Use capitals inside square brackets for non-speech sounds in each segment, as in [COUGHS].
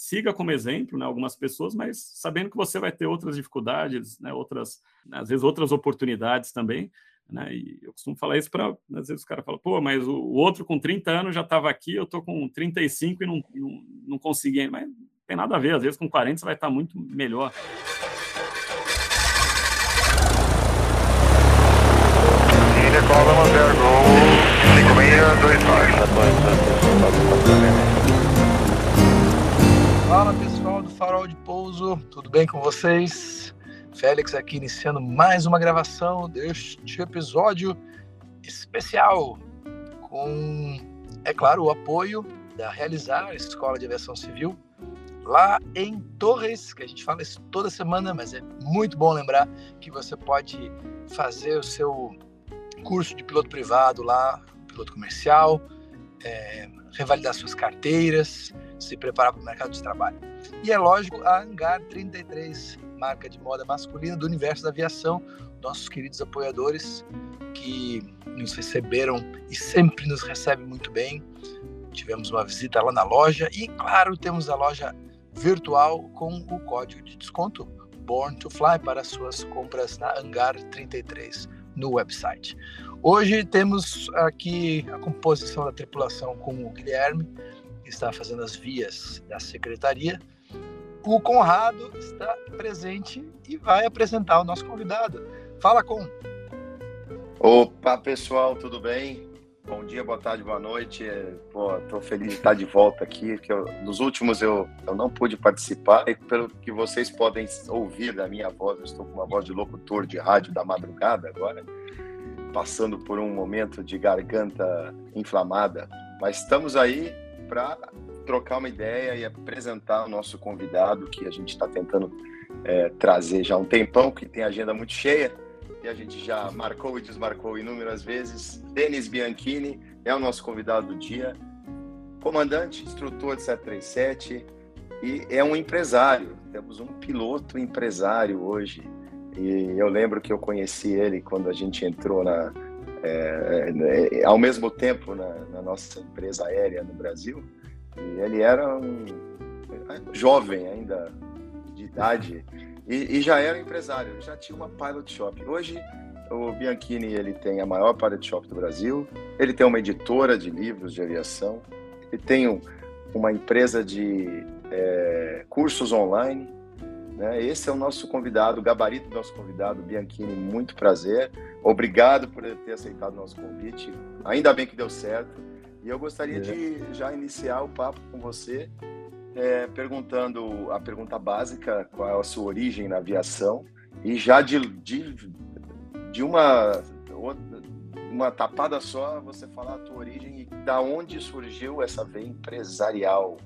siga como exemplo né, algumas pessoas, mas sabendo que você vai ter outras dificuldades, né, outras, às vezes outras oportunidades também. Né, e eu costumo falar isso para. Às vezes o cara fala, pô, mas o, outro com 30 anos já estava aqui, eu estou com 35 e não, não, não consegui. Mas não tem nada a ver, às vezes com 40 você vai estar muito melhor. Manter, Gol 5624. Fala pessoal do Farol de Pouso, tudo bem com vocês? Félix aqui iniciando mais uma gravação deste episódio especial com, é claro, o apoio da Realizar Escola de Aviação Civil lá em Torres, que a gente fala isso toda semana, mas é muito bom lembrar que você pode fazer o seu curso de piloto privado lá, piloto comercial, é, revalidar suas carteiras, se preparar para o mercado de trabalho. E é lógico, a Hangar 33, marca de moda masculina do universo da aviação, nossos queridos apoiadores que nos receberam e sempre nos recebem muito bem. Tivemos uma visita lá na loja e, claro, temos a loja virtual com o código de desconto Born to Fly para suas compras na Hangar 33 no website. Hoje temos aqui a composição da tripulação com o Guilherme, está fazendo as vias da secretaria. O Conrado está presente e vai apresentar o nosso convidado. Fala, Com. Opa, pessoal, tudo bem? Bom dia, boa tarde, boa noite. Pô, tô feliz de estar de volta aqui, porque eu, nos últimos eu, eu não pude participar, e pelo que vocês podem ouvir da minha voz, eu estou com uma voz de locutor de rádio da madrugada agora, passando por um momento de garganta inflamada, mas estamos aí para trocar uma ideia e apresentar o nosso convidado que a gente está tentando é, trazer já há um tempão, que tem agenda muito cheia e a gente já marcou e desmarcou inúmeras vezes. Denis Bianchini é o nosso convidado do dia, comandante, instrutor de 737 e é um empresário. Temos um piloto empresário hoje. E eu lembro que eu conheci ele quando a gente entrou na, é, é, ao mesmo tempo na, na, nossa empresa aérea no Brasil. E ele era um jovem ainda de idade e, e, já era empresário, já tinha uma pilot shop. Hoje o Bianchini ele tem a maior pilot shop do Brasil, ele tem uma editora de livros de aviação, ele tem um, uma empresa de é, cursos online. Né? Esse é o nosso convidado, o gabarito do nosso convidado, Bianchini, muito prazer. Obrigado por ter aceitado o nosso convite. Ainda bem que deu certo. E eu gostaria é. de já iniciar o papo com você é, perguntando a pergunta básica, qual é a sua origem na aviação, e já de, de, de uma, uma tapada só, você falar a tua origem e da onde surgiu essa veia empresarial.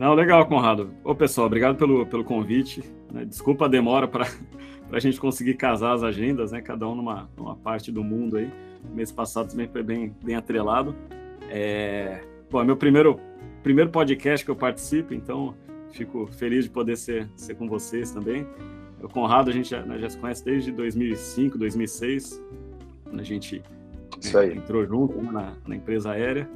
Não, legal, Conrado. Ô, pessoal, obrigado pelo, pelo convite. Né? Desculpa a demora para [LAUGHS] a gente conseguir casar as agendas, né? Cada um numa, numa parte do mundo aí. Mês passado também foi bem, bem atrelado. É... Bom, é meu primeiro primeiro podcast que eu participo, então fico feliz de poder ser, ser com vocês também. O Conrado a gente já, né, já se conhece desde 2005, 2006, quando a gente né, entrou junto né, na, na, empresa aérea.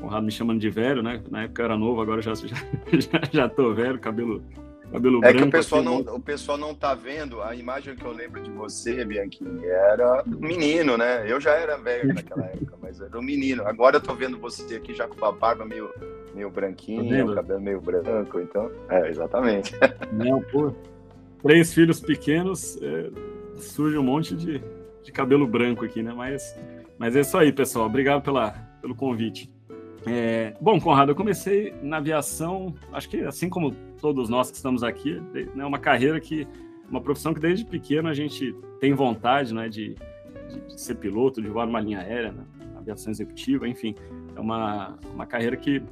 Conrado me chamando de velho, né? Na época eu era novo, agora já, [LAUGHS] já, já, já tô velho, cabelo Cabelo é branco, que o pessoal, não, o pessoal não tá vendo a imagem que eu lembro de você, Bianchini, era menino, né? Eu já era velho naquela [LAUGHS] época, mas era um menino. Agora eu tô vendo você aqui já com a barba meio, meio branquinha, o cabelo meio branco, então. É, exatamente. Não, pô. Três filhos pequenos, é, surge um monte de, de cabelo branco aqui, né? Mas, mas é isso aí, pessoal. Obrigado pela, pelo convite. É, bom, Conrado, eu comecei na aviação, acho que assim como todos nós que estamos aqui, é né, uma carreira que, uma profissão que desde pequeno a gente tem vontade né, de, de, de ser piloto, de voar numa linha aérea, né, aviação executiva, enfim, é uma, uma carreira que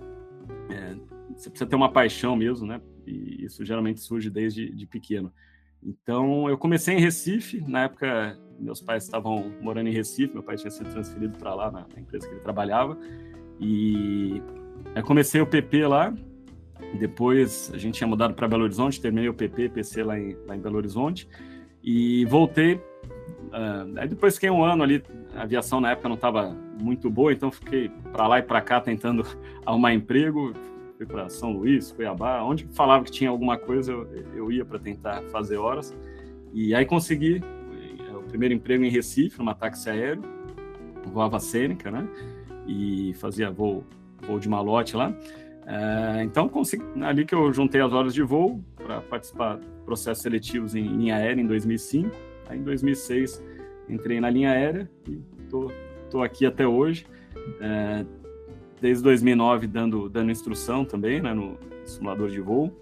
é, você precisa ter uma paixão mesmo, né, e isso geralmente surge desde de pequeno. Então, eu comecei em Recife, na época meus pais estavam morando em Recife, meu pai tinha sido transferido para lá, na, na empresa que ele trabalhava, e eu comecei o PP lá, depois a gente tinha mudado para Belo Horizonte, terminei o PP, PC lá em, lá em Belo Horizonte, e voltei. Uh, aí depois fiquei um ano ali, a aviação na época não estava muito boa, então fiquei para lá e para cá tentando [LAUGHS] arrumar emprego. fui para São Luís, Cuiabá, onde falava que tinha alguma coisa, eu, eu ia para tentar fazer horas. E aí consegui primeiro emprego em Recife, numa táxi aéreo, voava Sêneca, né? E fazia voo, voo de malote lá. É, então, consegui, ali que eu juntei as horas de voo para participar de processos seletivos em linha aérea em 2005. Aí, em 2006, entrei na linha aérea e tô, tô aqui até hoje. É, desde 2009 dando, dando instrução também né, no simulador de voo,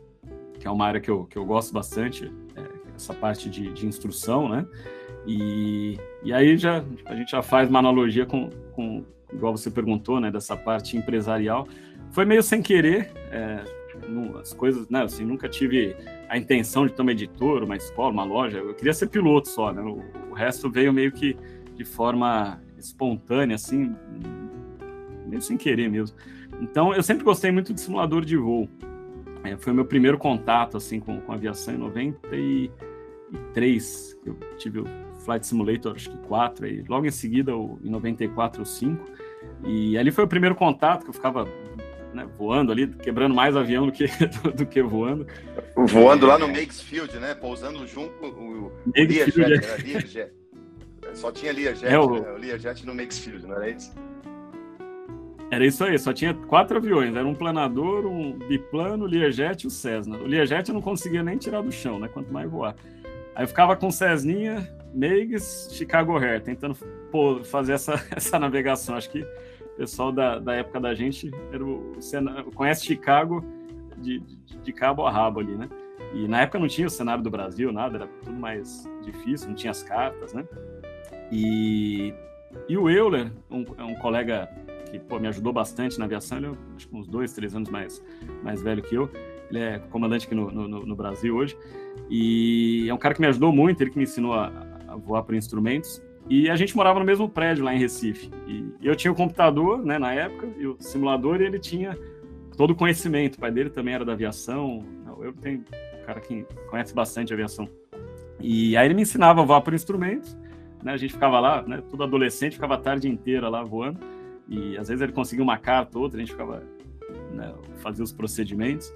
que é uma área que eu, que eu gosto bastante, é, essa parte de, de instrução, né? E, e aí já a gente já faz uma analogia com, com igual você perguntou, né, dessa parte empresarial. Foi meio sem querer, é, as coisas, né, assim, nunca tive a intenção de ter uma editora, uma escola, uma loja. Eu queria ser piloto só, né? O, o resto veio meio que de forma espontânea, assim, meio sem querer mesmo. Então, eu sempre gostei muito de simulador de voo. É, foi o meu primeiro contato, assim, com, com aviação em 93. Eu tive Flight Simulator, acho que 4, e logo em seguida, o, em 94, o 5. E ali foi o primeiro contato que eu ficava né, voando ali, quebrando mais avião do que, [LAUGHS] do, que voando. Voando é... lá no Makesfield, né? Pousando junto com o, o Learjet, é. Só tinha Learjet, é, o... né? o Learjet no Makesfield, não era isso? Era isso aí, só tinha quatro aviões. Era um planador, um biplano, o Learjet e o Cessna. O Learjet eu não conseguia nem tirar do chão, né? Quanto mais voar. Aí eu ficava com Cessninha, Meigs, Chicago Air, tentando pô, fazer essa, [LAUGHS] essa navegação. Acho que o pessoal da, da época da gente era o, conhece Chicago de, de, de cabo a rabo ali, né? E na época não tinha o cenário do Brasil, nada, era tudo mais difícil, não tinha as cartas, né? E, e o Euler, um, um colega que pô, me ajudou bastante na aviação. Ele é acho que uns dois, três anos mais, mais velho que eu. Ele é comandante aqui no, no, no, Brasil hoje. E é um cara que me ajudou muito, ele que me ensinou a voar por instrumentos. E a gente morava no mesmo prédio lá em Recife. E eu tinha o computador, né, na época, e o simulador, e ele tinha todo o conhecimento. O pai dele também era da aviação. Eu tenho um cara que conhece bastante aviação. E aí ele me ensinava a voar por instrumentos. Né, a gente ficava lá, né, tudo adolescente, ficava a tarde inteira lá voando. E às vezes ele conseguia uma carta ou outra, a gente ficava né, os procedimentos.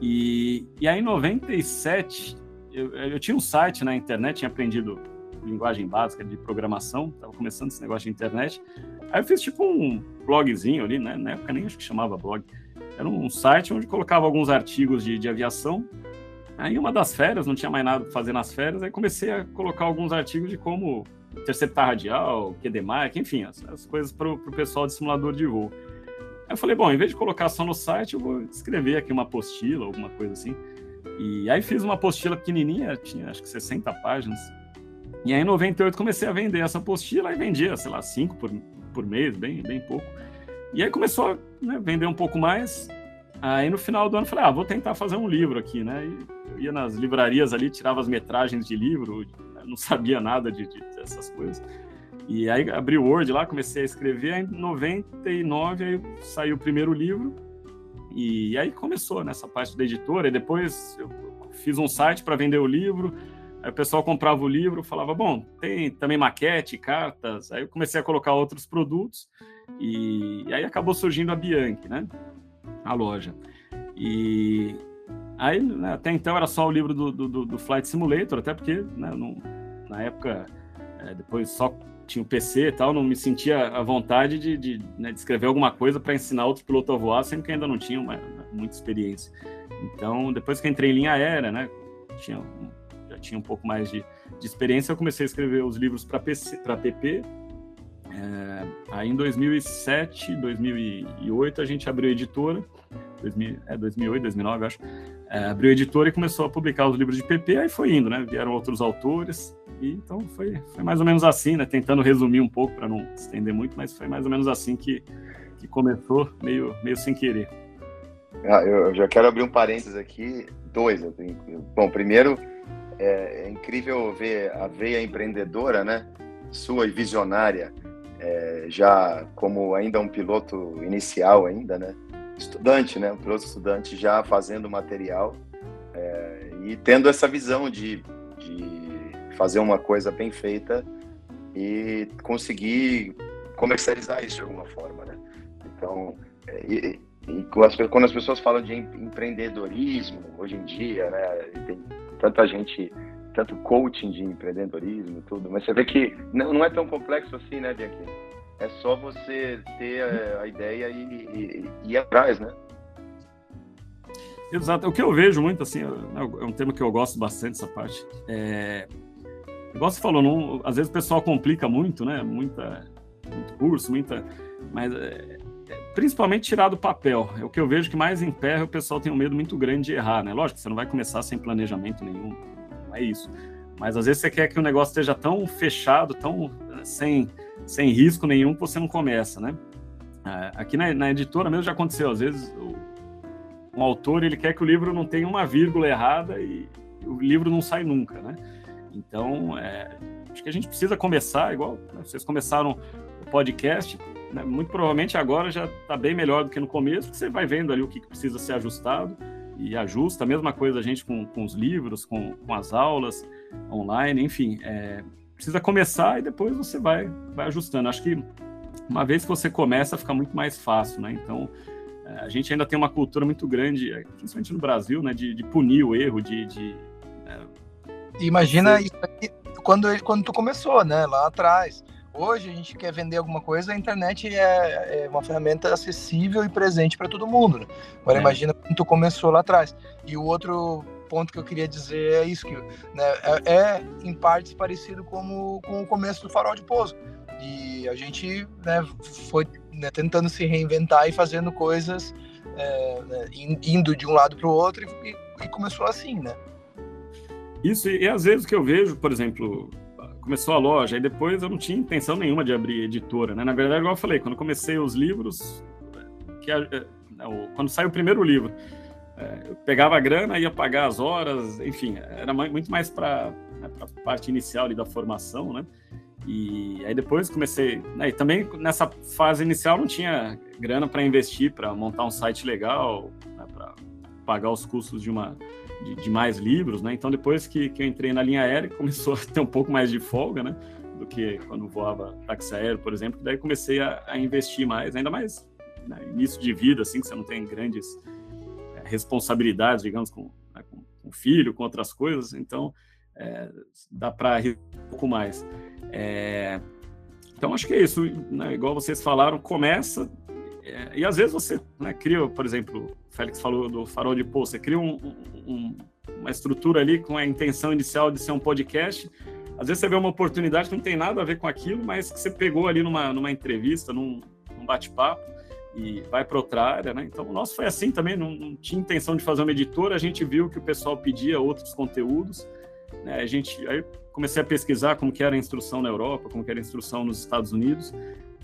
E, e aí em 97 eu, eu tinha um site na internet, tinha aprendido linguagem básica de programação, estava começando esse negócio de internet. Aí eu fiz tipo um blogzinho ali, né? Na época nem acho que chamava blog. Era um site onde colocava alguns artigos de, de aviação. Aí uma das férias, não tinha mais nada para fazer nas férias, aí comecei a colocar alguns artigos de como interceptar radial, QDMark, enfim, as, as coisas para o pessoal de simulador de voo. Aí eu falei, bom, em vez de colocar só no site, eu vou escrever aqui uma apostila, alguma coisa assim. E aí fiz uma apostila pequenininha, tinha acho que 60 páginas. E aí em 98 comecei a vender essa apostila e vendia, sei lá, 5 por, por mês, bem, bem pouco. E aí começou a né, vender um pouco mais. Aí no final do ano falei, ah, vou tentar fazer um livro aqui, né? E eu ia nas livrarias ali, tirava as metragens de livro, não sabia nada de, de dessas coisas. E aí abri o Word lá, comecei a escrever, aí, em 99 aí saiu o primeiro livro, e aí começou nessa parte da editora, e depois eu fiz um site para vender o livro, aí o pessoal comprava o livro, falava, bom, tem também maquete, cartas, aí eu comecei a colocar outros produtos, e, e aí acabou surgindo a Bianchi, né, a loja. E aí, né, até então era só o livro do, do, do Flight Simulator, até porque né, não, na época é, depois só tinha o PC e tal, não me sentia à vontade de, de, né, de escrever alguma coisa para ensinar outro piloto a voar, sendo que ainda não tinha uma, muita experiência. Então, depois que entrei em linha aérea, né, tinha, tinha um pouco mais de, de experiência, eu comecei a escrever os livros para PP. É, aí em 2007, 2008 a gente abriu a editora, 2000, é 2008, 2009 acho, é, abriu a editora e começou a publicar os livros de PP, aí foi indo, né, vieram outros autores, e então foi, foi mais ou menos assim, né? Tentando resumir um pouco para não estender muito, mas foi mais ou menos assim que, que começou, meio, meio sem querer. Ah, eu já quero abrir um parênteses aqui, dois. Eu tenho, bom, primeiro, é, é, incrível ver a veia empreendedora, né? Sua e visionária, é, já como ainda um piloto inicial ainda, né? Estudante, né? Um piloto estudante já fazendo material é, e tendo essa visão de, de fazer uma coisa bem feita e conseguir comercializar isso de alguma forma, né? Então, é, e quando as pessoas falam de empreendedorismo hoje em dia, né, tem tanta gente, tanto coaching de empreendedorismo e tudo, mas você vê que não, é tão complexo assim, né, Bianchi? É só você ter a, a ideia e, e, e ir atrás, né? Exato. O que eu vejo muito, assim, é um tema que eu gosto bastante, essa parte. É... Igual você falou, não, às vezes o pessoal complica muito, né? Muita, muito curso, muita. Mas é, principalmente tirar do papel. É o que eu vejo que mais emperra, o pessoal tem um medo muito grande de errar, né? Lógico, você não vai começar sem planejamento nenhum, não é isso. Mas às vezes você quer que o negócio esteja tão fechado, tão sem, sem risco nenhum, que você não começa, né? É, aqui na, na editora mesmo já aconteceu, às vezes um autor ele quer que o livro não tenha uma vírgula errada e o livro não sai nunca, né? Então, é, acho que a gente precisa começar, igual né, vocês começaram o podcast, né, muito provavelmente agora já está bem melhor do que no começo, porque você vai vendo ali o que precisa ser ajustado e ajusta. A mesma coisa a gente com, com os livros, com, com as aulas online, enfim. É, precisa começar e depois você vai, vai ajustando. Acho que uma vez que você começa, fica muito mais fácil, né? Então, a gente ainda tem uma cultura muito grande, principalmente no Brasil, né, de, de punir o erro, de. de né, Imagina isso aqui quando, quando tu começou, né, lá atrás. Hoje a gente quer vender alguma coisa, a internet é, é uma ferramenta acessível e presente para todo mundo. Né? Agora é. imagina quando tu começou lá atrás. E o outro ponto que eu queria dizer é isso que né, é, é, em partes parecido como com o começo do Farol de Pouso. E a gente né, foi né, tentando se reinventar e fazendo coisas, é, né, indo de um lado para o outro, e, e, começou assim, né? Isso, e, e às vezes o que eu vejo, por exemplo, começou a loja, e depois eu não tinha intenção nenhuma de abrir editora, né? Na verdade, igual eu falei, quando comecei os livros, que a, é, quando saiu o primeiro livro, é, eu pegava a grana, ia pagar as horas, enfim, era muito mais para né, a parte inicial ali da formação, né? E aí depois comecei. Né, e também nessa fase inicial não tinha grana para investir, para montar um site legal, né, para pagar os custos de uma de, de, mais livros, né? Então depois que, que eu entrei na linha aérea [LAUGHS] começou a ter um pouco mais de folga, né? Do que quando voava táxi aéreo, por exemplo. Daí comecei a, a investir mais, ainda mais né, início de vida, assim, que você não tem grandes é, responsabilidades, digamos, com, né, com, com filho, com outras coisas. Então é, dá para um pouco mais. É, então, acho que é isso. Né? Igual vocês falaram, começa. É, e às vezes você né, cria, por exemplo, o Félix falou do farol de pô, você cria um, um, uma estrutura ali com a intenção inicial de ser um podcast. Às vezes você vê uma oportunidade que não tem nada a ver com aquilo, mas que você pegou ali numa, numa entrevista, num, num bate-papo e vai para outra área, né? Então, o nosso foi assim também, não, não, tinha intenção de fazer uma editora, a gente viu que o pessoal pedia outros conteúdos, né? A gente, aí comecei a pesquisar como que era a instrução na Europa, como que era a instrução nos Estados Unidos.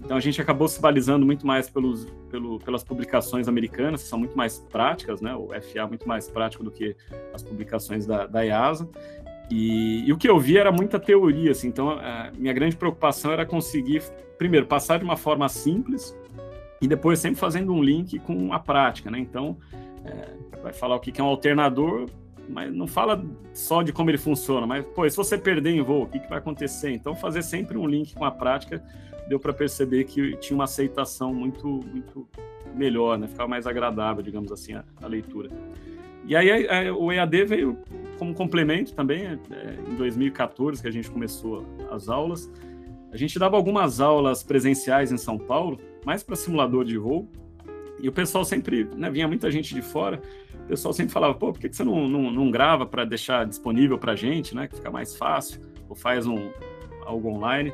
Então a gente acabou se balizando muito mais pelos, pelo, pelas publicações americanas, que são muito mais práticas, né? O FA é muito mais prático do que as publicações da, da IASA. E, e, o que eu vi era muita teoria, assim. Então a minha grande preocupação era conseguir, primeiro, passar de uma forma simples e depois sempre fazendo um link com a prática, né? Então é, vai falar o que é um alternador, mas não fala só de como ele funciona, mas, pô, se você perder em voo, o que, que vai acontecer? Então, fazer sempre um link com a prática deu para perceber que tinha uma aceitação muito, muito melhor, né? Ficava mais agradável, digamos assim, a, a leitura. E aí a, a, o EAD veio como complemento também, é, em 2014 que a gente começou as aulas. A gente dava algumas aulas presenciais em São Paulo, mais para simulador de voo, e o pessoal sempre, né, vinha muita gente de fora, o pessoal sempre falava, pô, por que, você não, não, não grava para deixar disponível para gente, né, que fica mais fácil, ou faz um, algo online.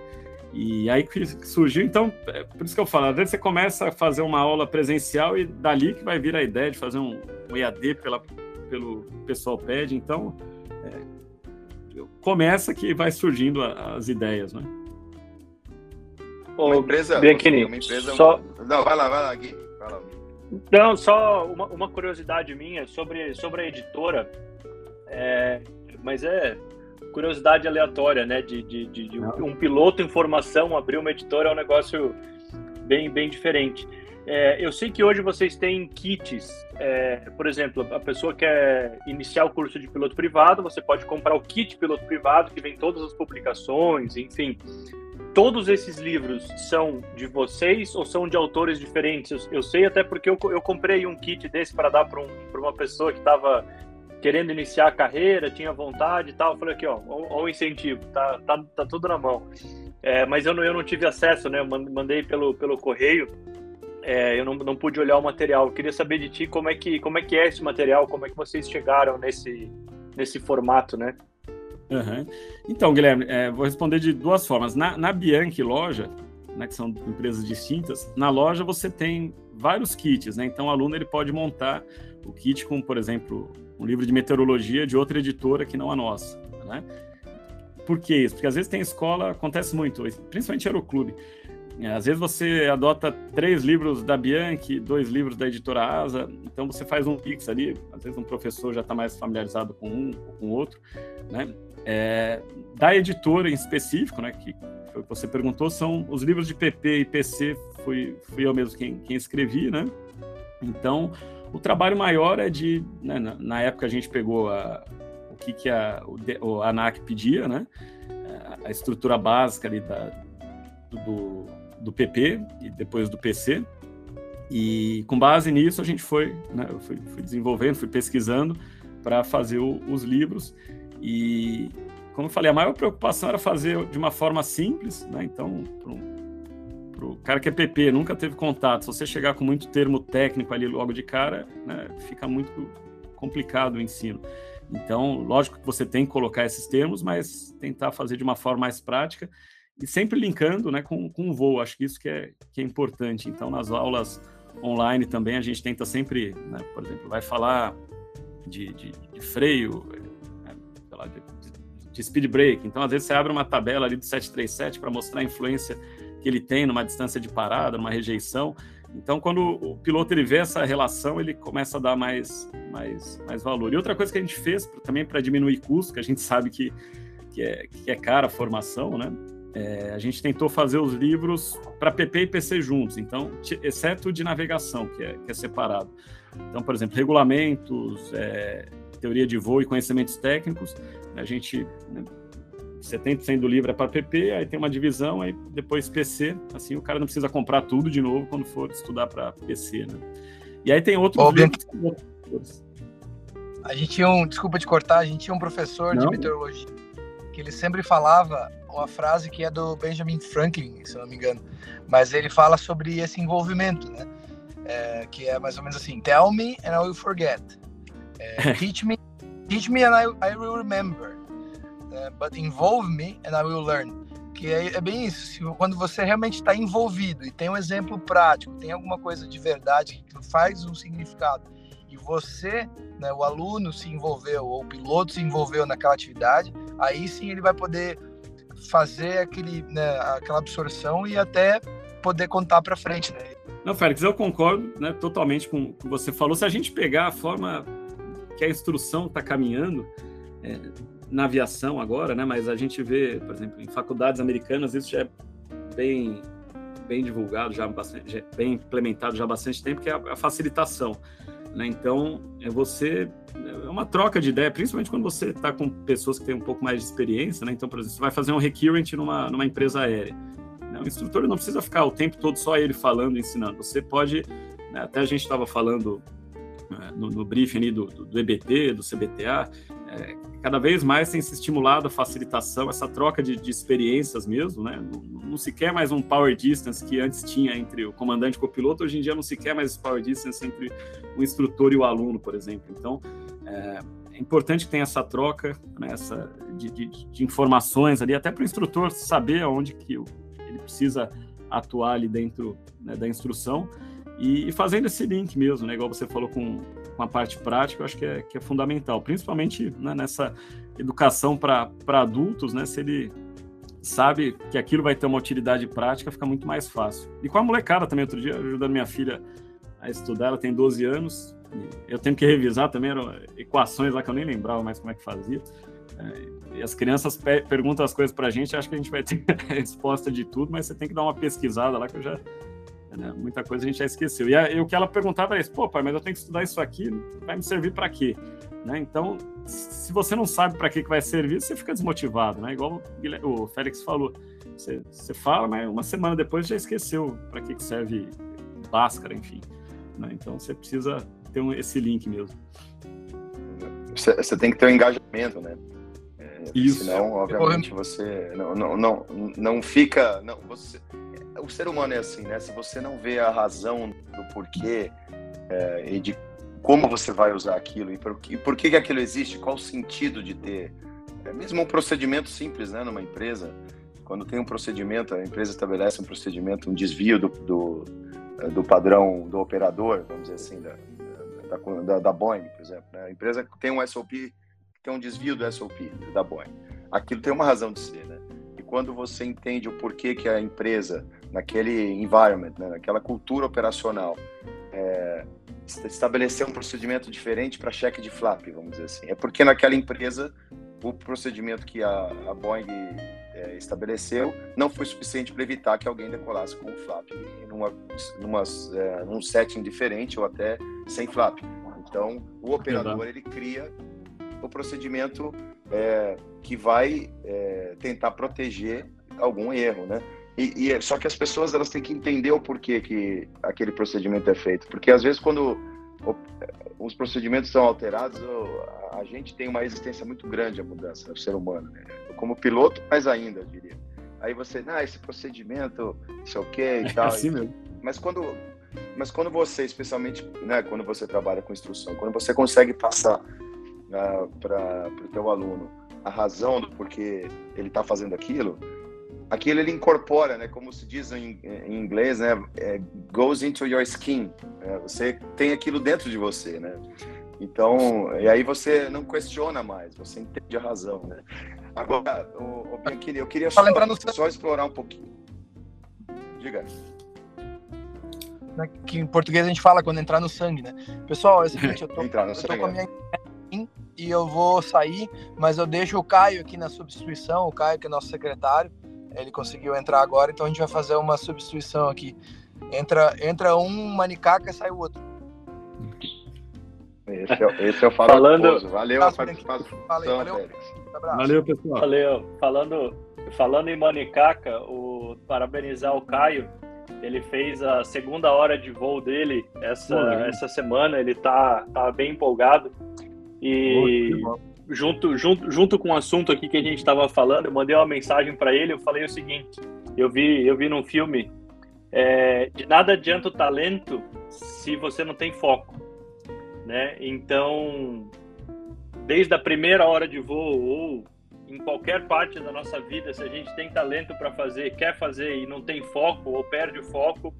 E aí que surgiu, então, é por isso que eu falo, às vezes você começa a fazer uma aula presencial e dali que vai vir a ideia de fazer um, um EAD pela, pelo pessoal pede, então é, começa que vai surgindo a, as ideias, né? Uma empresa, Bianchini, uma empresa, só... Não, vai lá, vai lá, Gui. Não, só uma, uma, curiosidade minha sobre, sobre a editora, é, mas é curiosidade aleatória, né? De, de, de, de um, piloto em formação abrir uma editora é um negócio bem, bem diferente. É, eu sei que hoje vocês têm kits, é, por exemplo, a pessoa quer iniciar o curso de piloto privado, você pode comprar o kit piloto privado, que vem todas as publicações, enfim. todos esses livros são de vocês ou são de autores diferentes? Eu, eu sei até porque eu, eu comprei um kit desse para dar para um, uma pessoa que estava querendo iniciar a carreira, tinha vontade e tal. Eu falei aqui, ó, ó o incentivo, tá, tá, tá tudo na mão. É, mas eu não, eu não tive acesso, né? Eu mandei pelo, pelo correio. É, eu não, não pude olhar o material. Eu queria saber de ti como é que como é que é esse material, como é que vocês chegaram nesse nesse formato, né? Uhum. Então, Guilherme, é, vou responder de duas formas. Na, na Bianchi loja, né, que são empresas distintas, na loja você tem vários kits, né? Então o aluno ele pode montar o kit com, por exemplo, um livro de meteorologia de outra editora que não a nossa, né? Por que isso? Porque às vezes tem escola, acontece muito, principalmente aeroclube. Às vezes você adota três livros da Bianchi, dois livros da editora Asa, então você faz um mix ali, às vezes um professor já está mais familiarizado com um ou com o outro, né? É, da editora em específico, né, que foi o que você perguntou, são os livros de PP e PC, fui, fui eu mesmo quem, quem escrevi, né? Então, o trabalho maior é de, né, na, na, época a gente pegou a, o que, que a, o, ANAC pedia, né? A estrutura básica ali da, do, do PP e depois do PC. E com base nisso a gente foi, né, eu fui, fui desenvolvendo, fui pesquisando para fazer o, os livros. E, como eu falei, a maior preocupação era fazer de uma forma simples, né? Então, para o cara que é PP, nunca teve contato, se você chegar com muito termo técnico ali logo de cara, né, fica muito complicado o ensino. Então, lógico que você tem que colocar esses termos, mas tentar fazer de uma forma mais prática e sempre linkando né, com, com o voo. Acho que isso que é, que é importante. Então, nas aulas online também, a gente tenta sempre, né, por exemplo, vai falar de, de, de freio, de, de, speed brake. Então, às vezes, você abre uma tabela ali do 737 para mostrar a influência que ele tem numa distância de parada, numa rejeição. Então, quando o piloto ele vê essa relação, ele começa a dar mais, mais, mais valor. E outra coisa que a gente fez também para diminuir custo, que a gente sabe que, que, é, que é cara a formação, né? É, a gente tentou fazer os livros para PP e PC juntos, então, exceto de navegação, que é, que é separado. Então, por exemplo, regulamentos, é, teoria de voo e conhecimentos técnicos, a gente. Né, 70% do livro é para PP, aí tem uma divisão, aí depois PC, assim o cara não precisa comprar tudo de novo quando for estudar para PC, né? E aí tem outros livros. A gente tinha um, desculpa te cortar, a gente tinha um professor não? de meteorologia que ele sempre falava uma frase que é do Benjamin Franklin, se eu não me engano, mas ele fala sobre esse envolvimento, né? É, que é mais ou menos assim: Tell me and I will forget. É, teach me, teach me and I, I will remember. É, but involve me and I will learn. Que é, é bem isso. Quando você realmente está envolvido e tem um exemplo prático, tem alguma coisa de verdade que faz um significado e você, né, o aluno se envolveu ou o piloto se envolveu naquela atividade, aí sim ele vai poder fazer aquele, né, aquela absorção e até poder contar para frente, né? Não, Félix, eu concordo né, totalmente com o que você falou. Se a gente pegar a forma que a instrução está caminhando é, na aviação agora, né, mas a gente vê, por exemplo, em faculdades americanas, isso já é bem, bem divulgado, já, bastante, já bem implementado já há bastante tempo, que é a, a facilitação. Né? Então, é você é uma troca de ideia, principalmente quando você está com pessoas que têm um pouco mais de experiência, né? Então, por exemplo, você vai fazer um recurrent numa, numa empresa aérea. Né? O instrutor não precisa ficar o tempo todo só ele falando, ensinando. Você pode, né? até a gente estava falando no, no, briefing do, do, do, EBT, do CBTA, é, cada vez mais tem se estimulado a facilitação, essa troca de, de experiências mesmo, né? Não, não, se quer mais um power distance que antes tinha entre o comandante e o copiloto, hoje em dia não se quer mais power distance entre o instrutor e o aluno, por exemplo. Então, é, é importante que tenha essa troca né, essa, de, de, de informações ali, até para o instrutor saber aonde que ele precisa atuar ali dentro né, da instrução e, fazendo esse link mesmo, né, igual você falou com, com a parte prática, eu acho que é, que é fundamental, principalmente né, nessa educação para adultos, né, se ele sabe que aquilo vai ter uma utilidade prática, fica muito mais fácil. E com a molecada também, outro dia, ajudando minha filha a estudar, ela tem 12 anos, eu tenho que revisar também, eram equações lá que eu nem lembrava mais como é que fazia. É, e as crianças pe perguntam as coisas para a gente, acho que a gente vai ter a [LAUGHS] resposta de tudo, mas você tem que dar uma pesquisada lá que eu já né? Muita coisa a gente já esqueceu. E, a, e, o que ela perguntava é isso: pô, pai, mas eu tenho que estudar isso aqui, vai me servir para quê? Né? Então, se você não sabe para que, que vai servir, você fica desmotivado, né? Igual o, o Félix falou. Você, você fala, mas uma semana depois já esqueceu para que, que serve Bhaskara, enfim. Né? Então você precisa ter um, esse link mesmo. Você, você tem que ter um engajamento, né? É, Isso. Senão, obviamente, você não, não, não, não fica. Não, você, o ser humano é assim, né? Se você não vê a razão do porquê é, e de como você vai usar aquilo e por, que, por que, que aquilo existe, qual o sentido de ter. É mesmo um procedimento simples, né? Numa empresa, quando tem um procedimento, a empresa estabelece um procedimento, um desvio do, do, do padrão do operador, vamos dizer assim, da, da, da Boeing, por exemplo. Né? A empresa tem um SOP, tem um desvio do SOP da Boeing. Aquilo tem uma razão de ser, né? E quando você entende o porquê que a empresa, naquele environment, né? naquela cultura operacional, é, estabelecer um procedimento diferente para cheque de flap, vamos dizer assim. É porque naquela empresa o procedimento que a, a Boeing é, estabeleceu não foi suficiente para evitar que alguém decolasse com o flap numa, numa, é, num setting diferente ou até sem flap. Então, o operador ele cria o procedimento é, que vai é, tentar proteger algum erro, né? E, e, só que as pessoas elas têm que entender o porquê que aquele procedimento é feito, porque às vezes quando os procedimentos são alterados, a gente tem uma resistência muito grande à mudança, o ser humano. Né? Como piloto, mais ainda, eu diria. Aí você, ah, esse procedimento, isso é o quê e tal. É assim mesmo. Mas quando, mas quando você, especialmente, né, quando você trabalha com instrução, quando você consegue passar uh, ah, para o teu aluno a razão do porquê ele está fazendo aquilo, aquilo ele incorpora, né? Como se diz em, em inglês, né? É, goes into your skin. Né? Você tem aquilo dentro de você, né? Então, e aí você não questiona mais, você entende a razão, né? Agora, o, o Bianchini, eu queria só, só explorar um pouquinho. Diga. Né, que em português a gente fala quando entrar no sangue, né? Pessoal, é o seguinte, eu tô, [LAUGHS] entrar no eu sangue, tô com a minha e eu vou sair, mas eu deixo o Caio aqui na substituição, o Caio que é nosso secretário, ele conseguiu entrar agora, então a gente vai fazer uma substituição aqui. Entra, entra um manicaca e sai o outro. Esse é, esse é o [LAUGHS] Falando... Valeu a participação, valeu, valeu. Valeu, pessoal. Valeu. Falando, falando em manicaca, o, parabenizar o Caio. Ele fez a segunda hora de voo dele essa, essa semana. Ele tá, tá bem empolgado. E junto, junto, junto com o assunto aqui que a gente estava falando, eu mandei uma mensagem para ele. Eu falei o seguinte: eu vi, eu vi num filme, é, de nada adianta o talento se você não tem foco, né? Então, desde a primeira hora de voo ou em qualquer parte da nossa vida, se a gente tem talento para fazer, quer fazer e não tem foco ou perde o foco,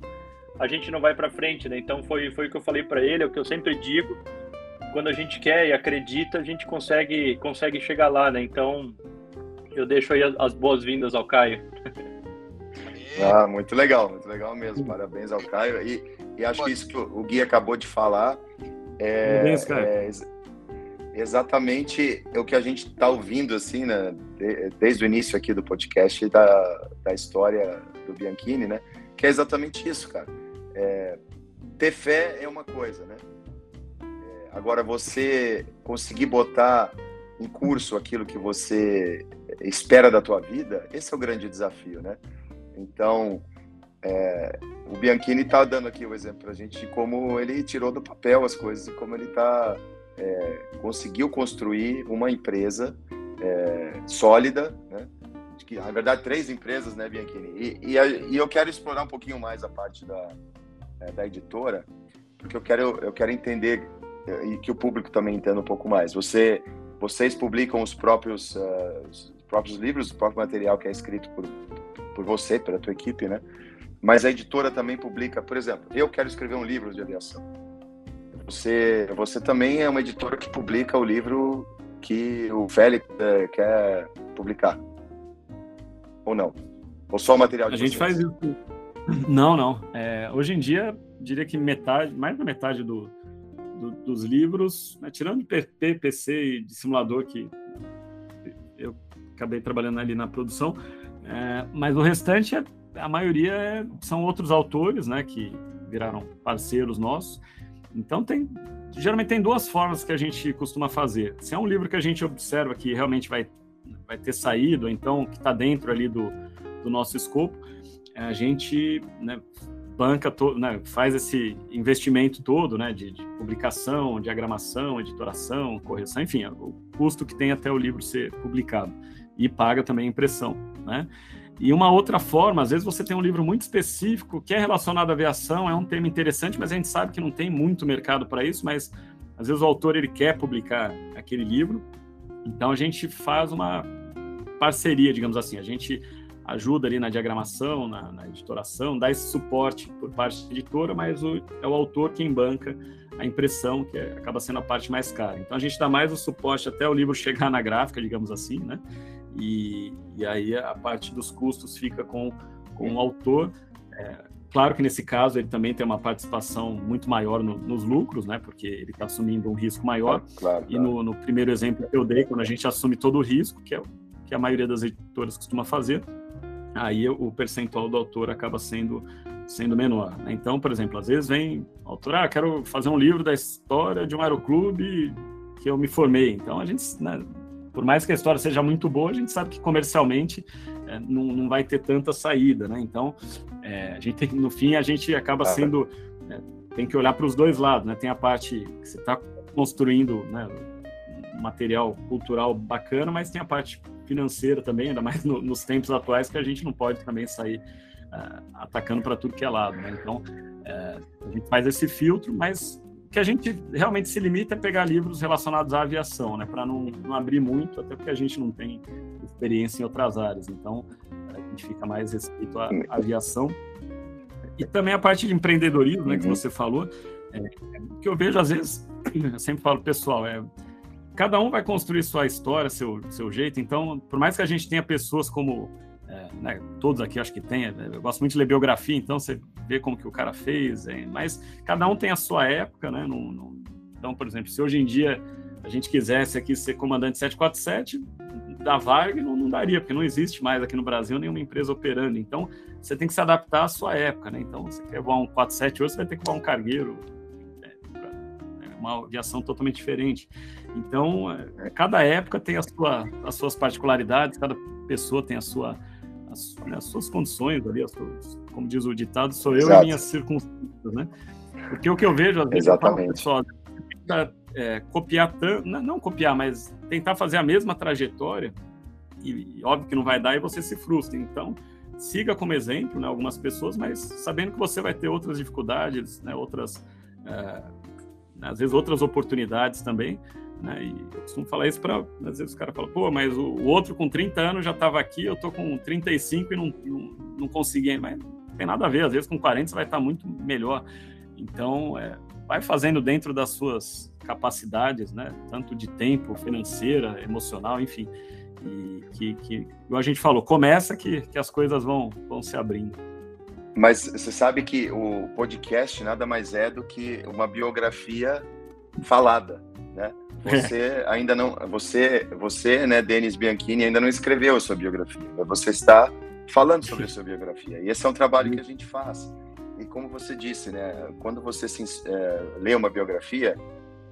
a gente não vai para frente, né? Então foi foi o que eu falei para ele, é o que eu sempre digo quando a gente quer e acredita, a gente consegue, consegue chegar lá, né? Então, eu deixo aí as boas-vindas ao Caio. Ah, muito legal, muito legal mesmo. Parabéns ao Caio. E, e acho que isso que o Gui acabou de falar é, Parabéns, é exatamente o que a gente está ouvindo, assim, né? desde o início aqui do podcast da, da história do Bianchini, né? Que é exatamente isso, cara. É, ter fé é uma coisa, né? Agora, você conseguir botar em curso aquilo que você espera da tua vida, esse é o grande desafio, né? Então, é, o Bianchini está dando aqui o exemplo para a gente de como ele tirou do papel as coisas e como ele tá, é, conseguiu construir uma empresa é, sólida, né? Que, na verdade, três empresas, né, Bianchini? E, e, e, eu quero explorar um pouquinho mais a parte da, é, da editora, porque eu quero, eu quero entender e que o público também entenda um pouco mais. Você, vocês publicam os próprios, uh, os próprios livros, o próprio material que é escrito por, por você, pela tua equipe, né? Mas a editora também publica, por exemplo, eu quero escrever um livro de aviação. Você, você também é uma editora que publica o livro que o Félix uh, quer publicar, ou não? Ou só o material de A gente faz isso. Não, não. É, hoje em dia, diria que metade, mais da metade do, do, dos livros, né, tirando PP, PC e de simulador, que eu acabei trabalhando ali na produção, é, mas o restante, é, a maioria é, são outros autores, né, que viraram parceiros nossos. Então, tem, geralmente tem duas formas que a gente costuma fazer. Se é um livro que a gente observa que realmente vai, vai ter saído, então que está dentro ali do, do nosso escopo, a gente né, banca, to, né, faz esse investimento todo, né, de, de, publicação, diagramação, editoração, correção, enfim, o custo que tem até o livro ser publicado e paga também a impressão, né? E uma outra forma, às vezes você tem um livro muito específico que é relacionado à aviação, é um tema interessante, mas a gente sabe que não tem muito mercado para isso, mas às vezes o autor ele quer publicar aquele livro, então a gente faz uma parceria, digamos assim, a gente ajuda ali na diagramação, na, na editoração, dá esse suporte por parte da editora, mas o, é o autor quem banca a impressão, que é, acaba sendo a parte mais cara. Então a gente dá mais o suporte até o livro [LAUGHS] chegar na gráfica, digamos assim, né? E, e aí a parte dos custos fica com, com o autor. É, claro que nesse caso ele também tem uma participação muito maior no, nos lucros, né? Porque ele está assumindo um risco maior. Claro, claro. E no, no, primeiro exemplo que eu dei, quando a gente assume todo o risco, que é que a maioria das editoras costuma fazer, aí o percentual do autor acaba sendo sendo menor. Né? Então, por exemplo, às vezes vem o autor, ah, quero fazer um livro da história de um aeroclube que eu me formei. Então, a gente, né, por mais que a história seja muito boa, a gente sabe que comercialmente é, não, não vai ter tanta saída, né? Então, é, a gente tem, no fim, a gente acaba sendo é, tem que olhar para os dois lados, né? Tem a parte que você está construindo, né, material cultural bacana, mas tem a parte financeira também, ainda mais no, nos tempos atuais que a gente não pode também sair uh, atacando para tudo que é lado, né? Então, uh, a gente faz esse filtro, mas que a gente realmente se limita a pegar livros relacionados à aviação, né? Para não, não, abrir muito, até porque a gente não tem experiência em outras áreas. Então, a gente fica mais respeito à, à aviação. E também a parte de empreendedorismo, né, que uhum. você falou, é, que eu vejo às vezes, [CLEARS THROAT] eu sempre falo, pessoal, é, cada um vai construir sua história, seu, seu jeito. Então, por mais que a gente tenha pessoas como é, né, todos aqui acho que tem, eu gosto muito de ler biografia, então você vê como que o cara fez, mas cada um tem a sua época, né? Não, não, então, por exemplo, se hoje em dia a gente quisesse aqui ser comandante 747, da Varg não, não, daria, porque não existe mais aqui no Brasil nenhuma empresa operando. Então, você tem que se adaptar à sua época, né? Então, você quer voar um 478, você vai ter que voar um cargueiro, uma aviação totalmente diferente. Então, é, cada época tem a sua, as suas particularidades, cada pessoa tem a sua as, né, as suas condições ali, suas, como diz o ditado, sou eu Exato. e minhas circunstâncias, né? Porque o que eu vejo, às vezes, Exatamente. eu falo, pessoal, tenta, é, copiar tanto, não, não, copiar, mas tentar fazer a mesma trajetória, e, e, óbvio que não vai dar e você se frustra. Então, siga como exemplo né, algumas pessoas, mas sabendo que você vai ter outras dificuldades, né, outras, é, às vezes outras oportunidades também, né? E eu costumo falar isso para. Às vezes os caras falam, pô, mas o, o, outro com 30 anos já estava aqui, eu tô com 35 e não, não, não consegui. Mas não tem nada a ver, às vezes com 40 você vai estar muito melhor. Então, é, vai fazendo dentro das suas capacidades, né? Tanto de tempo, financeira, emocional, enfim. E que, que a gente falou, começa que, que as coisas vão, vão se abrindo. Mas você sabe que o podcast nada mais é do que uma biografia falada, né? Você [LAUGHS] ainda não, você, você, né, Denis Bianchini, ainda não escreveu a sua biografia. Você está falando sobre a sua biografia. E esse é um trabalho que a gente faz. E como você disse, né, quando você se, é, lê uma biografia,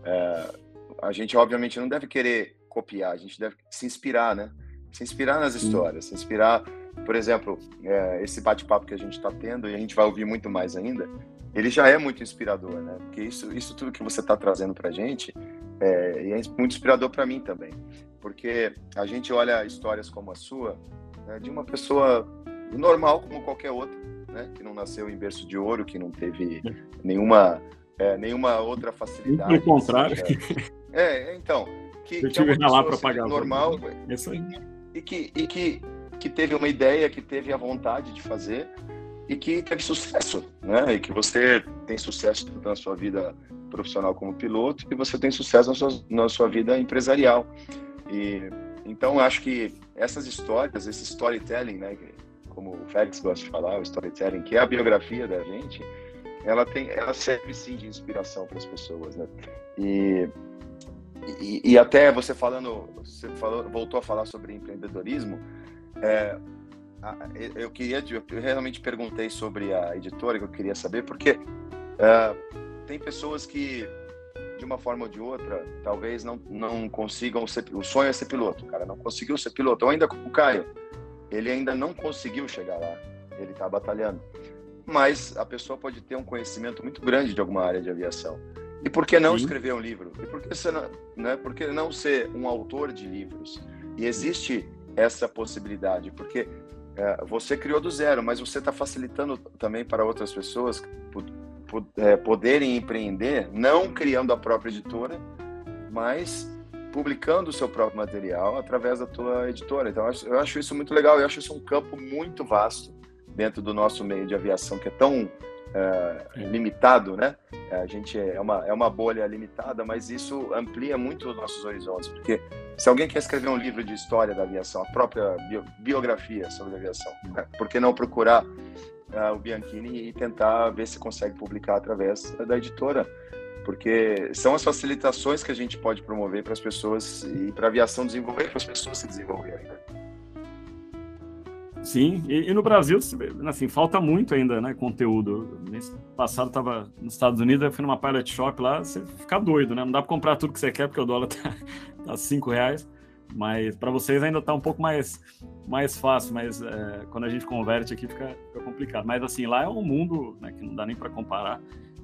é, a gente obviamente não deve querer copiar, a gente deve se inspirar, né? Se inspirar nas histórias, se inspirar, por exemplo, é, esse bate-papo que a gente está tendo e a gente vai ouvir muito mais ainda. Ele já é muito inspirador, né? Porque isso, isso tudo que você está trazendo para a gente é, é muito inspirador para mim também, porque a gente olha histórias como a sua, né, de uma pessoa normal como qualquer outra, né, que não nasceu em berço de ouro, que não teve nenhuma, é, nenhuma outra facilidade. Pelo contrário. É, então. Que, Eu tive que é lá para pagar. Normal. É isso aí. E que, e que, que teve uma ideia, que teve a vontade de fazer e que teve sucesso, né? E que você tem sucesso na sua vida profissional como piloto e você tem sucesso na sua, na sua vida empresarial. E então acho que essas histórias, esse storytelling, né, como o Félix gosta de falar, o storytelling, que é a biografia da gente, ela tem, ela serve sim de inspiração para as pessoas, né? E, e, e, até você falando, você falou, voltou a falar sobre empreendedorismo, é, eu queria, eu realmente perguntei sobre a editora que eu queria saber porque é, tem pessoas que, de uma forma ou de outra, talvez não, não consigam ser. O sonho é ser piloto, cara. Não conseguiu ser piloto. Ou ainda com o Caio. ele ainda não conseguiu chegar lá, ele está batalhando. Mas a pessoa pode ter um conhecimento muito grande de alguma área de aviação. E por que não Sim. escrever um livro? E por que, não, né, por que não ser um autor de livros? E existe essa possibilidade, porque é, você criou do zero, mas você está facilitando também para outras pessoas é, poderem empreender, não criando a própria editora, mas publicando o seu próprio material através da tua editora. Então, eu acho isso muito legal. Eu acho isso um campo muito vasto dentro do nosso meio de aviação, que é tão é, limitado, né? A gente é uma, é uma bolha limitada, mas isso amplia muito os nossos horizontes, porque se alguém quer escrever um livro de história da aviação, a própria bio, biografia sobre a aviação, né? por que não procurar uh, o Bianchini e tentar ver se consegue publicar através da editora? Porque são as facilitações que a gente pode promover para as pessoas e para a aviação desenvolver, para as pessoas se desenvolverem. Né? Sim, e, e, no Brasil, assim, falta muito ainda, né, conteúdo. Mês passado estava nos Estados Unidos, eu fui numa pilot shop lá, você fica doido, né? Não dá para comprar tudo que você quer, porque o dólar [LAUGHS] tá, tá cinco reais. Mas para vocês ainda está um pouco mais, mais fácil, mas é, quando a gente converte aqui fica, fica, complicado. Mas assim, lá é um mundo né, que não dá nem para comparar.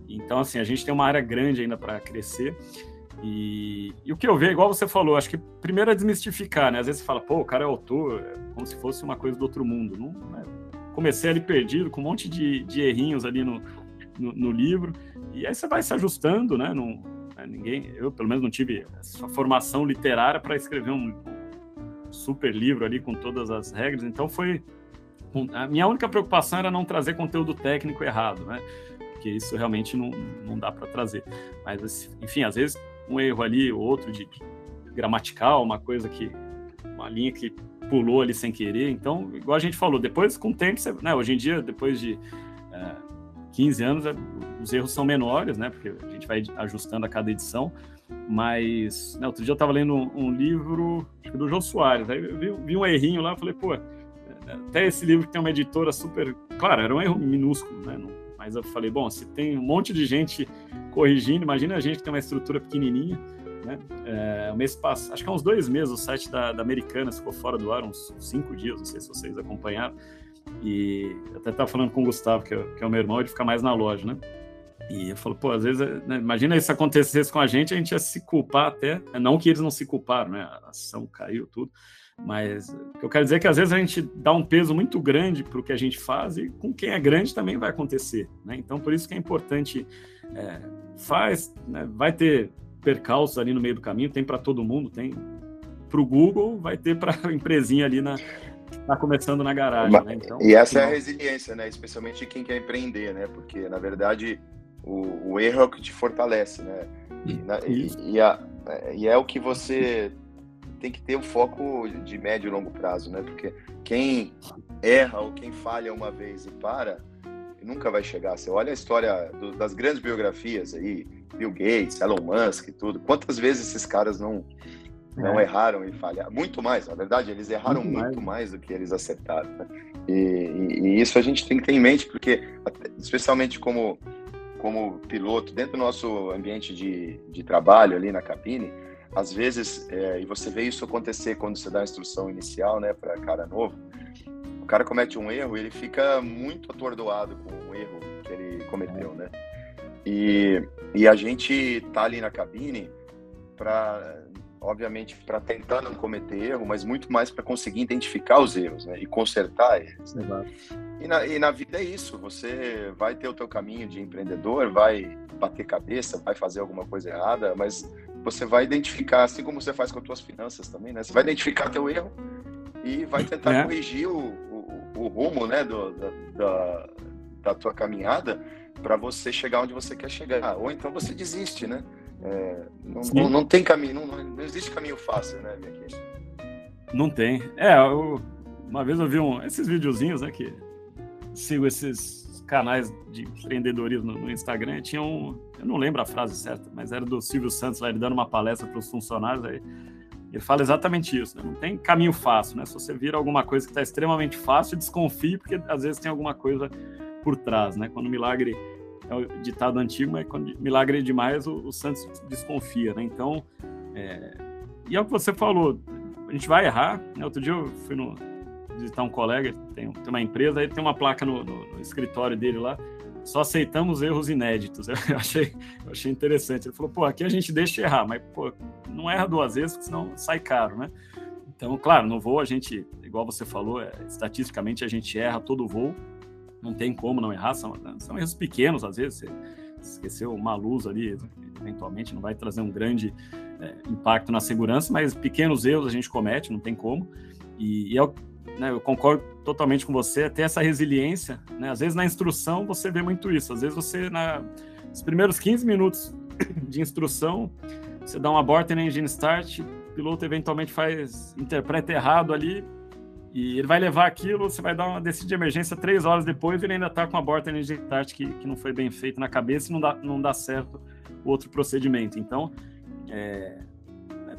Então, assim, a gente tem uma área grande ainda para crescer. E, e, o que eu vejo, igual você falou, acho que primeiro é desmistificar, né? Às vezes você fala, pô, o cara é autor, é como se fosse uma coisa do outro mundo. Não, né? Comecei ali perdido, com um monte de, de errinhos ali no, no, no, livro, e aí você vai se ajustando, né? Não, né? ninguém, eu pelo menos não tive essa formação literária para escrever um super livro ali com todas as regras, então foi. A minha única preocupação era não trazer conteúdo técnico errado, né? Porque isso realmente não, não dá para trazer. Mas, enfim, às vezes um erro ali, outro de, gramatical, uma coisa que. uma linha que pulou ali sem querer. Então, igual a gente falou, depois com o tempo, você, né, hoje em dia, depois de é, 15 anos, é, os erros são menores, né? Porque a gente vai ajustando a cada edição. Mas, né, outro dia eu estava lendo um, um, livro do João Soares, aí eu vi, vi um errinho lá, falei, pô, até esse livro que tem uma editora super. Claro, era um erro minúsculo, né? Não, mas eu falei, bom, se tem um monte de gente corrigindo, imagina a gente que tem uma estrutura pequenininha, né? É, o mês passado, acho que há uns dois meses, o site da, da Americana ficou fora do ar, uns cinco dias, não sei se vocês acompanharam. E até estava falando com o Gustavo, que é, que é o meu irmão, ele fica mais na loja, né? E eu falo, pô, às vezes, né, imagina isso acontecesse com a gente, a gente ia se culpar até, não que eles não se culparam, né? A ação caiu, tudo. Mas eu quero dizer é que às vezes a gente dá um peso muito grande para o que a gente faz e com quem é grande também vai acontecer. Né? Então, por isso que é importante, é, faz, né? vai ter percalços ali no meio do caminho, tem para todo mundo, tem para o Google, vai ter para a [LAUGHS] empresinha ali na, está começando na garagem. Né? Então, e essa é a resiliência, né? especialmente quem quer empreender, né? porque na verdade o, o erro é o que te fortalece. Né? E, na, e, e, a, e é o que você tem que ter um foco de médio e longo prazo, né? Porque quem erra ou quem falha uma vez e para, nunca vai chegar. Você olha a história do, das grandes biografias aí, Bill Gates, Elon Musk e tudo. Quantas vezes esses caras não não é. erraram e falharam? Muito mais, na verdade, eles erraram muito, muito mais. mais. do que eles acertaram. Né? E, e, e, isso a gente tem que ter em mente, porque especialmente como como piloto dentro do nosso ambiente de, de trabalho ali na cabine, às vezes, é, e você vê isso acontecer quando você dá a instrução inicial, né, para cara novo, o cara comete um erro, ele fica muito atordoado com o erro que ele cometeu, né? E, e a gente tá ali na cabine para, obviamente, para tentar não cometer erro, mas muito mais para conseguir identificar os erros, né, e consertar eles. Né? E na, e na vida é isso, você vai ter o teu caminho de empreendedor, vai bater cabeça, vai fazer alguma coisa errada, mas você vai identificar, assim como você faz com as suas finanças também, né? Você vai identificar teu erro e vai tentar é. corrigir o, o, o, rumo, né, do, da, da, da tua caminhada para você chegar onde você quer chegar. Ou então você desiste, né? É, não, não, não, tem caminho, não, não, existe caminho fácil, né, aqui. Não tem. É, eu, uma vez eu vi um, esses videozinhos, né, que sigo esses canais de empreendedorismo no Instagram, tinha um, eu não lembro a frase certa, mas era do Silvio Santos, lá, ele dando uma palestra para os funcionários, aí ele fala exatamente isso, né? não tem caminho fácil, né? Se você vira alguma coisa que está extremamente fácil, desconfie, porque às vezes tem alguma coisa por trás, né? Quando o milagre é o ditado antigo, mas quando milagre é demais, o, o Santos desconfia, né? Então, é... e é o que você falou, a gente vai errar, né? Outro dia eu fui no, visitar um colega, tem, tem uma empresa, aí tem uma placa no, no, no escritório dele lá, só aceitamos erros inéditos. [LAUGHS] Eu achei, eu achei interessante. Ele falou, pô, aqui a gente deixa errar, mas, pô, não erra duas vezes, porque senão sai caro, né? Então, claro, no voo a gente, igual você falou, é, estatisticamente a gente erra todo voo, não tem como não errar, são, são erros pequenos às vezes, você esqueceu uma luz ali, eventualmente não vai trazer um grande é, impacto na segurança, mas pequenos erros a gente comete, não tem como, e, e é, né, eu concordo totalmente com você, ter essa resiliência, né, às vezes na instrução você vê muito isso, às vezes você, na, nos primeiros 15 minutos [COUGHS] de instrução, você dá uma abort na engine start, piloto eventualmente faz, interpreta errado ali, e ele vai levar aquilo, você vai dar uma decisão de emergência três horas depois, ele ainda está com a borda energia start que, que não foi bem feito na cabeça e não dá, não dá certo o outro procedimento. Então, é,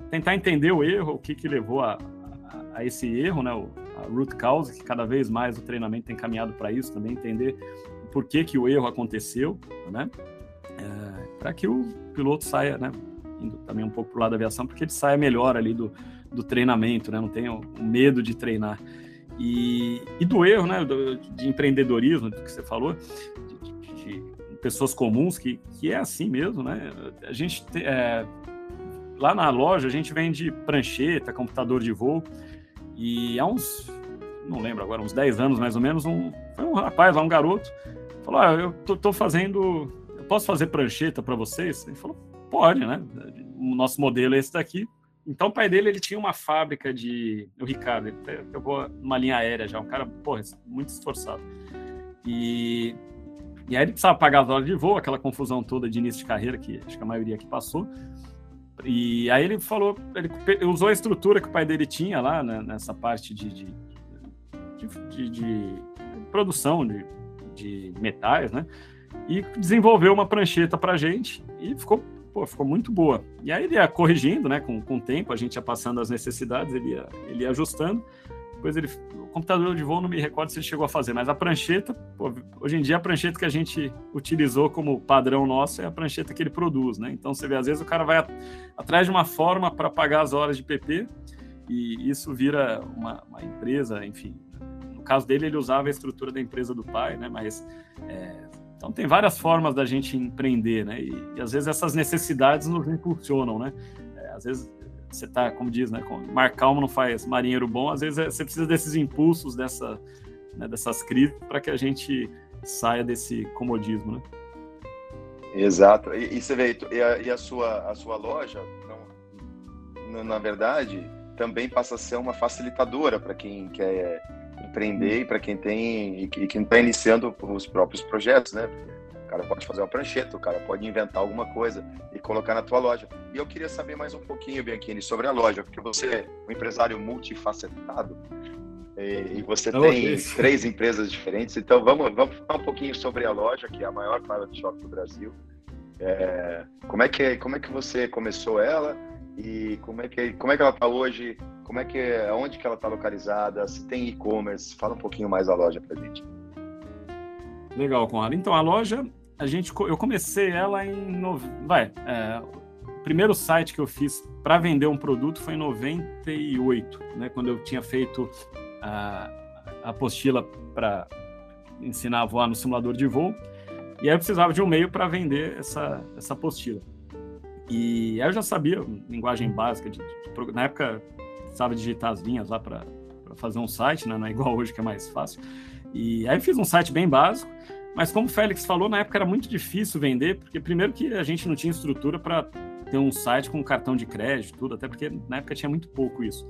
tentar entender o erro, o que, que levou a, a, a esse erro, né, o, a root cause, que cada vez mais o treinamento tem caminhado para isso também, entender por que, que o erro aconteceu, né, é, para que o piloto saia, né, indo também um pouco para o lado da aviação, porque ele saia melhor ali do, do treinamento, né? Não tenha o medo de treinar. E, e do erro, né? Do, de empreendedorismo, do que você falou, de, de, de, pessoas comuns, que, que é assim mesmo, né? A gente, te, é, lá na loja, a gente vende prancheta, computador de voo, e há uns, não lembro agora, uns 10 anos mais ou menos, um, foi um rapaz lá, um garoto, falou: ah, eu tô, tô fazendo, eu posso fazer prancheta para vocês? Ele falou: pode, né? O nosso modelo é esse daqui. Então, o pai dele, ele tinha uma fábrica de... O Ricardo, ele pegou uma linha aérea já, um cara, porra, muito esforçado. E, e aí ele precisava pagar as horas de voo, aquela confusão toda de início de carreira, que acho que a maioria aqui passou. E aí ele falou, ele usou a estrutura que o pai dele tinha lá, né, nessa parte de, de, de, de produção de, de metais, né? E desenvolveu uma prancheta para gente e ficou pô, ficou muito boa. E aí ele ia corrigindo, né, com, com o tempo, a gente ia passando as necessidades, ele ia, ele ia ajustando. Depois ele, o computador de voo não me recordo se ele chegou a fazer, mas a prancheta, pô, hoje em dia a prancheta que a gente utilizou como padrão nosso é a prancheta que ele produz, né? Então você vê, às vezes o cara vai atrás de uma forma para pagar as horas de PP e isso vira uma, uma, empresa, enfim. No caso dele, ele usava a estrutura da empresa do pai, né? Mas é, então tem várias formas da gente empreender, né? E, e às vezes essas necessidades nos impulsionam, né? É, às vezes você está, como diz, né? Mar calmo não faz marinheiro bom. Às vezes é, você precisa desses impulsos, dessa, né, dessas crises, para que a gente saia desse comodismo, né? Exato. E, e você vê, e a, e a, sua, a sua loja, não, na verdade, também passa a ser uma facilitadora para quem quer empreender e para quem tem e quem está iniciando os próprios projetos, né? O cara pode fazer uma prancheta, o cara pode inventar alguma coisa e colocar na tua loja. E eu queria saber mais um pouquinho, Bianchini, sobre a loja, porque você é um empresário multifacetado e você tem três empresas diferentes. Então vamos, vamos falar um pouquinho sobre a loja, que é a maior private shop do Brasil. É, como é que como é que você começou ela e como é que como é que ela está hoje? Como é que onde que ela está localizada? Se tem e-commerce? Fala um pouquinho mais da loja para gente. Legal, Conrado. Então a loja a gente eu comecei ela em vai é, o primeiro site que eu fiz para vender um produto foi em 98, né? Quando eu tinha feito a, a apostila para ensinar a voar no simulador de voo. E aí eu precisava de um meio para vender essa, essa apostila. E aí eu já sabia linguagem básica. De, de, na época, precisava digitar as linhas lá para fazer um site, né? não é igual hoje que é mais fácil. E aí fiz um site bem básico, mas como o Félix falou, na época era muito difícil vender, porque primeiro que a gente não tinha estrutura para ter um site com cartão de crédito, tudo, até porque na época tinha muito pouco isso.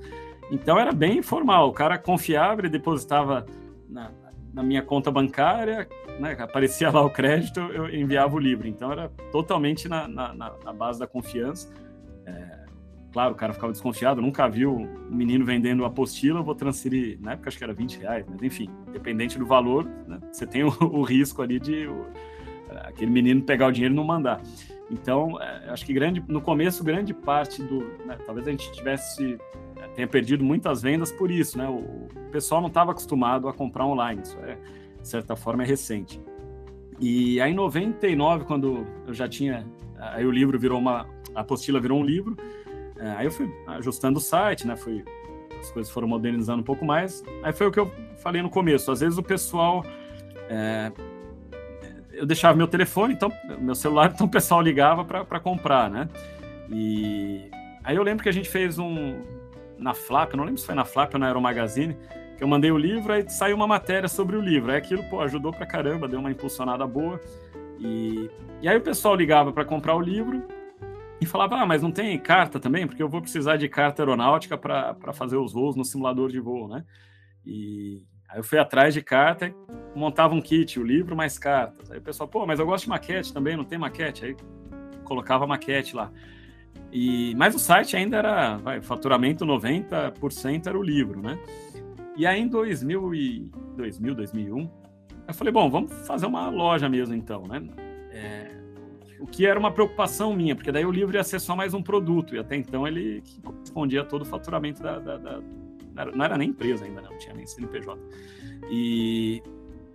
Então era bem informal, o cara confiava, ele depositava na, na minha conta bancária, né, aparecia lá o crédito, eu enviava o livro. Então era totalmente na, na, na base da confiança. É, claro, o cara ficava desconfiado, nunca viu um menino vendendo apostila, vou transferir, na época acho que era 20 reais, mas enfim, dependente do valor, né, você tem o, o, risco ali de o, aquele menino pegar o dinheiro e não mandar. Então, é, acho que grande, no começo, grande parte do. Né, talvez a gente tivesse tenha perdido muitas vendas por isso, né? O, pessoal não estava acostumado a comprar online, isso é, de certa forma, é recente. E aí, em 99, quando eu já tinha. Aí o livro virou uma. A apostila virou um livro. É, aí eu fui ajustando o site, né? Fui as coisas foram modernizando um pouco mais. Aí foi o que eu falei no começo. Às vezes o pessoal. É, eu deixava meu telefone, então, meu celular, [LAUGHS] então o pessoal ligava para comprar, né? E aí eu lembro que a gente fez um. Na Flap, não lembro se foi na Flap ou na Aeromagazine, que eu mandei o livro, aí saiu uma matéria sobre o livro. Aí aquilo, pô, ajudou pra caramba, deu uma impulsionada boa. E, e aí o pessoal ligava para comprar o livro e falava: Ah, mas não tem carta também? Porque eu vou precisar de carta aeronáutica para fazer os voos no simulador de voo, né? E aí eu fui atrás de carta, montava um kit, o livro mais cartas. Aí o pessoal, pô, mas eu gosto de maquete também, não tem maquete? Aí colocava maquete lá. E, mas o site ainda era, vai, faturamento 90% era o livro, né? E aí em 2000, e, 2000 2001, eu falei, bom, vamos fazer uma loja mesmo então, né? É, o que era uma preocupação minha, porque daí o livro ia ser só mais um produto, e até então ele correspondia todo o faturamento da, da, da não era nem empresa ainda, não tinha nem CNPJ. E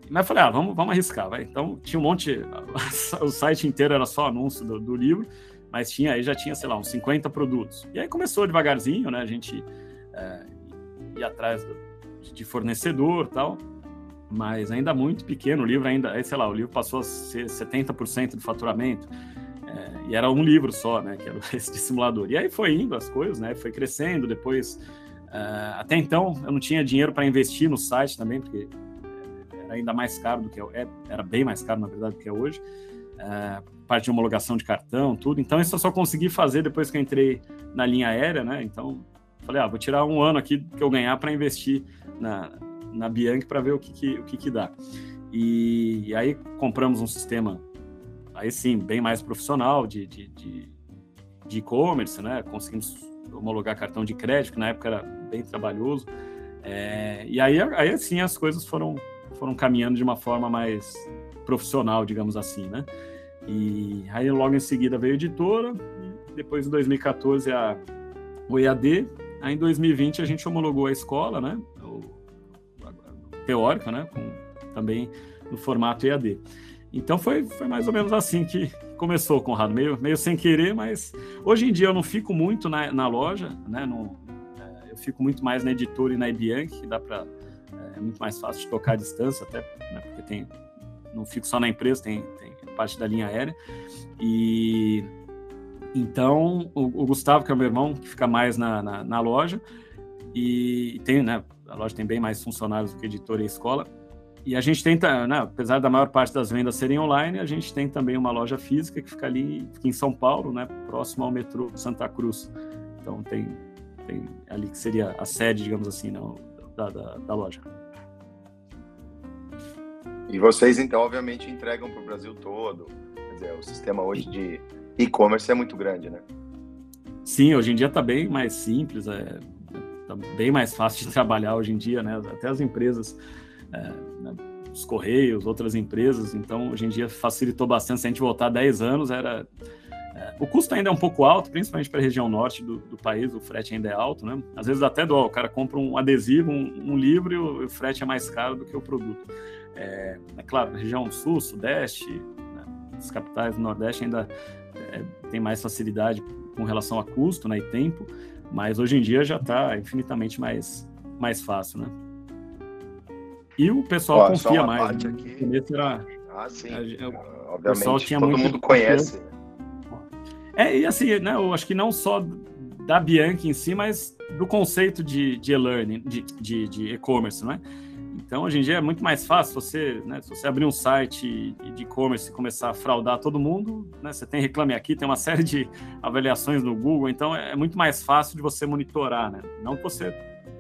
mas eu falei, ah, vamos, vamos arriscar, vai. Então tinha um monte, [LAUGHS] o site inteiro era só anúncio do, do, livro, mas tinha aí já tinha, sei lá, uns 50 produtos. E aí começou devagarzinho, né? A gente é, ia atrás do, de fornecedor tal mas ainda muito pequeno. O livro ainda, sei lá, o livro passou a ser 70% do faturamento. É, e era um livro só, né, que era [LAUGHS] esse de simulador. E aí foi indo as coisas, né, foi crescendo. Depois, uh, até então, eu não tinha dinheiro para investir no site também, porque era ainda mais caro do que é, era bem mais caro na verdade do que é hoje. Uh, parte de homologação de cartão, tudo. Então isso eu só consegui fazer depois que eu entrei na linha aérea, né? Então falei, ah, vou tirar um ano aqui que eu ganhar para investir na, na Bianchi para ver o que, que o que, que dá. E, e, aí compramos um sistema, aí sim, bem mais profissional de e-commerce, de, de né? Conseguimos homologar cartão de crédito, que na época era bem trabalhoso. É, e aí, aí sim as coisas foram, foram caminhando de uma forma mais profissional, digamos assim, né? E aí logo em seguida veio a editora, depois em 2014 a, o EAD, aí em 2020 a gente homologou a escola, né? Teórica, né? Com, também no formato EAD. Então foi, foi mais ou menos assim que [LAUGHS] começou, Conrado, meio, meio sem querer, mas hoje em dia eu não fico muito na, na loja, né? No, é, eu fico muito mais na editora e na IBIAN, que dá para é, é, muito mais fácil de tocar à distância, até né, porque tem não fico só na empresa, tem, tem parte da linha aérea. E então o, o, Gustavo, que é o meu irmão, que fica mais na, na, na loja, e tem, né, a loja tem bem mais funcionários do que editora e escola. E a gente tenta, né, apesar da maior parte das vendas serem online, a gente tem também uma loja física que fica ali fica em São Paulo, né, próximo ao metrô Santa Cruz. Então tem, tem ali que seria a sede, digamos assim, não, da, da, da loja. E vocês, então, obviamente, entregam para o Brasil todo. Quer dizer, o sistema hoje de e-commerce é muito grande, né? Sim, hoje em dia está bem mais simples. É, Tá bem mais fácil de [LAUGHS] trabalhar hoje em dia, né? Até as empresas, é, né? os Correios, outras empresas. Então, hoje em dia facilitou bastante. Se a gente voltar 10 anos, era. É, o custo ainda é um pouco alto, principalmente para a região norte do, do, país, o frete ainda é alto, né? Às vezes até dó, o cara compra um adesivo, um, um livro e o, o, frete é mais caro do que o produto. É, é claro, região sul, sudeste, né? as capitais do nordeste ainda é, tem mais facilidade com relação a custo né, e tempo, mas hoje em dia já está infinitamente mais, mais fácil, né? E o pessoal Ó, confia mais. Né? Aqui... Era... Ah, sim. A, o, Obviamente, pessoal tinha todo mundo conhece. É, e assim, né, eu acho que não só da Bianchi em si, mas do conceito de, de e-learning, de, de, de e-commerce, né? Então, hoje em dia é muito mais fácil você, né, se você abrir um site de e-commerce e começar a fraudar todo mundo, né, você tem Reclame Aqui, tem uma [LAUGHS] série de avaliações no Google, então é muito mais fácil de você monitorar, né? Não que você,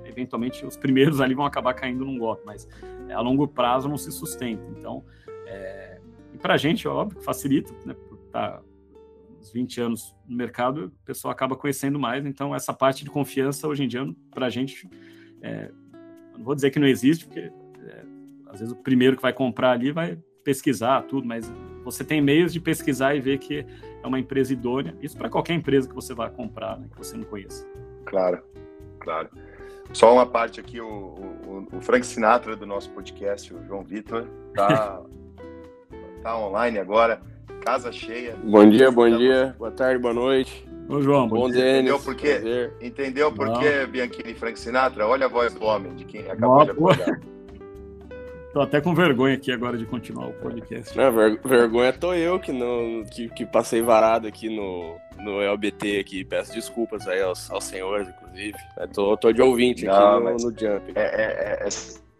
eventualmente, os primeiros ali vão acabar caindo num golpe, mas a longo prazo não se sustenta. Então, é... e para a gente, óbvio facilita, né, por estar tá uns 20 anos no mercado, o pessoal acaba conhecendo mais, então essa parte de confiança, hoje em dia, para a gente... É não vou dizer que não existe, porque é, às vezes o primeiro que vai comprar ali vai pesquisar tudo, mas você tem meios de pesquisar e ver que é uma empresa idônea. Isso para qualquer empresa que você vai comprar, né, que você não conheça. Claro, claro. Só uma parte aqui, o, o, o Frank Sinatra do nosso podcast, o João Vitor, tá, [LAUGHS] tá online agora, casa cheia. Bom dia, bom dia, boa tarde, boa noite. Ô, João, bom, bom dia. Entendeu por quê? Entendeu por quê, Bianchini e Frank Sinatra? Olha a voz do homem, de quem acabou Não, de acordar. [LAUGHS] Tô até com vergonha aqui agora de continuar o podcast. Não, ver, vergonha tô eu que, não, que, que passei varado aqui no, no LBT aqui. Peço desculpas aí aos, aos senhores, inclusive. Eu tô, tô de ouvinte não, aqui no, no Jump. É, é, é,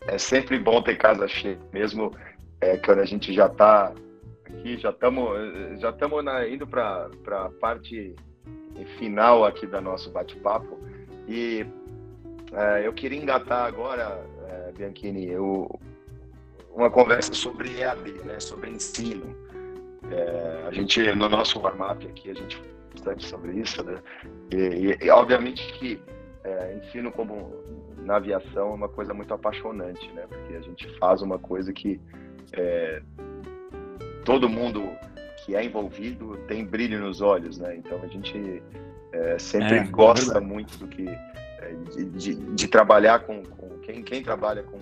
é, sempre bom ter casa cheia, mesmo é, quando a gente já tá aqui, já estamos já estamos indo para a parte final aqui da nosso bate-papo. E é, eu queria engatar agora, é, Bianchini, uma conversa sobre EAD, né, sobre ensino. É, a gente, no nosso warm-up aqui, a gente bastante sobre isso, né? E, e, e obviamente que é, ensino como na aviação é uma coisa muito apaixonante, né? Porque a gente faz uma coisa que é, todo mundo que é envolvido tem brilho nos olhos, né? Então a gente é, sempre é, gosta muito do que é, de, de, de trabalhar com, com quem, quem trabalha com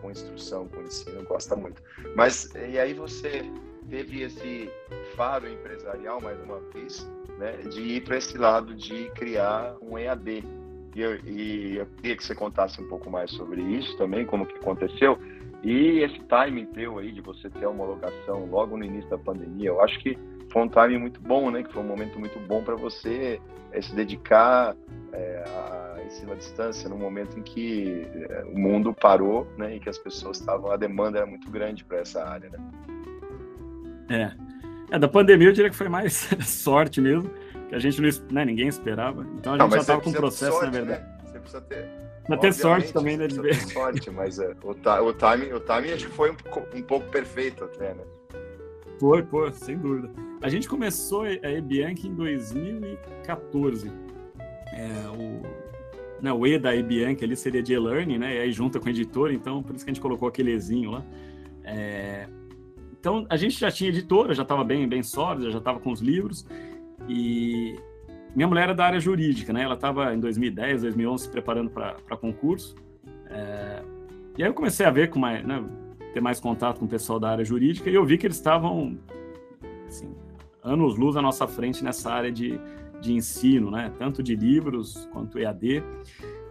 com instrução, com ensino, gosta muito. Mas e aí você teve esse faro empresarial mais uma vez, né, de ir para esse lado de criar um EAD. E eu, e eu queria que você contasse um pouco mais sobre isso também, como que aconteceu. E esse timing teu aí de você ter a homologação logo no início da pandemia, eu acho que foi um timing muito bom, né? Que foi um momento muito bom para você é, se dedicar é, a ensino à distância no momento em que eh, o mundo parou, né, e que as pessoas estavam, a demanda era muito grande para essa área, né? É. é, da pandemia eu diria que foi mais [LAUGHS] sorte mesmo, que a gente não, né, ninguém esperava. Então a gente não, já estava com o processo, sorte, na verdade. Né? Você precisa ter Pra ter sorte também, né? De ver. sorte, mas é, o, o, timing, o timing acho que foi um, um pouco perfeito até, né? Foi, pô, sem dúvida. A gente começou a Ebianca em 2014. É, o, né, o E da Ebianca ali seria de e-learning, né? E aí junta com o editor, então por isso que a gente colocou aquele Ezinho lá. É... Então a gente já tinha editora, já estava bem, bem sólida, já estava com os livros. E minha mulher era da área jurídica, né? Ela estava em 2010, 2011 se preparando para concurso. É... E aí eu comecei a ver com mais, né, ter mais contato com o pessoal da área jurídica e eu vi que eles estavam assim, anos luz à nossa frente nessa área de de ensino, né? tanto de livros quanto EAD.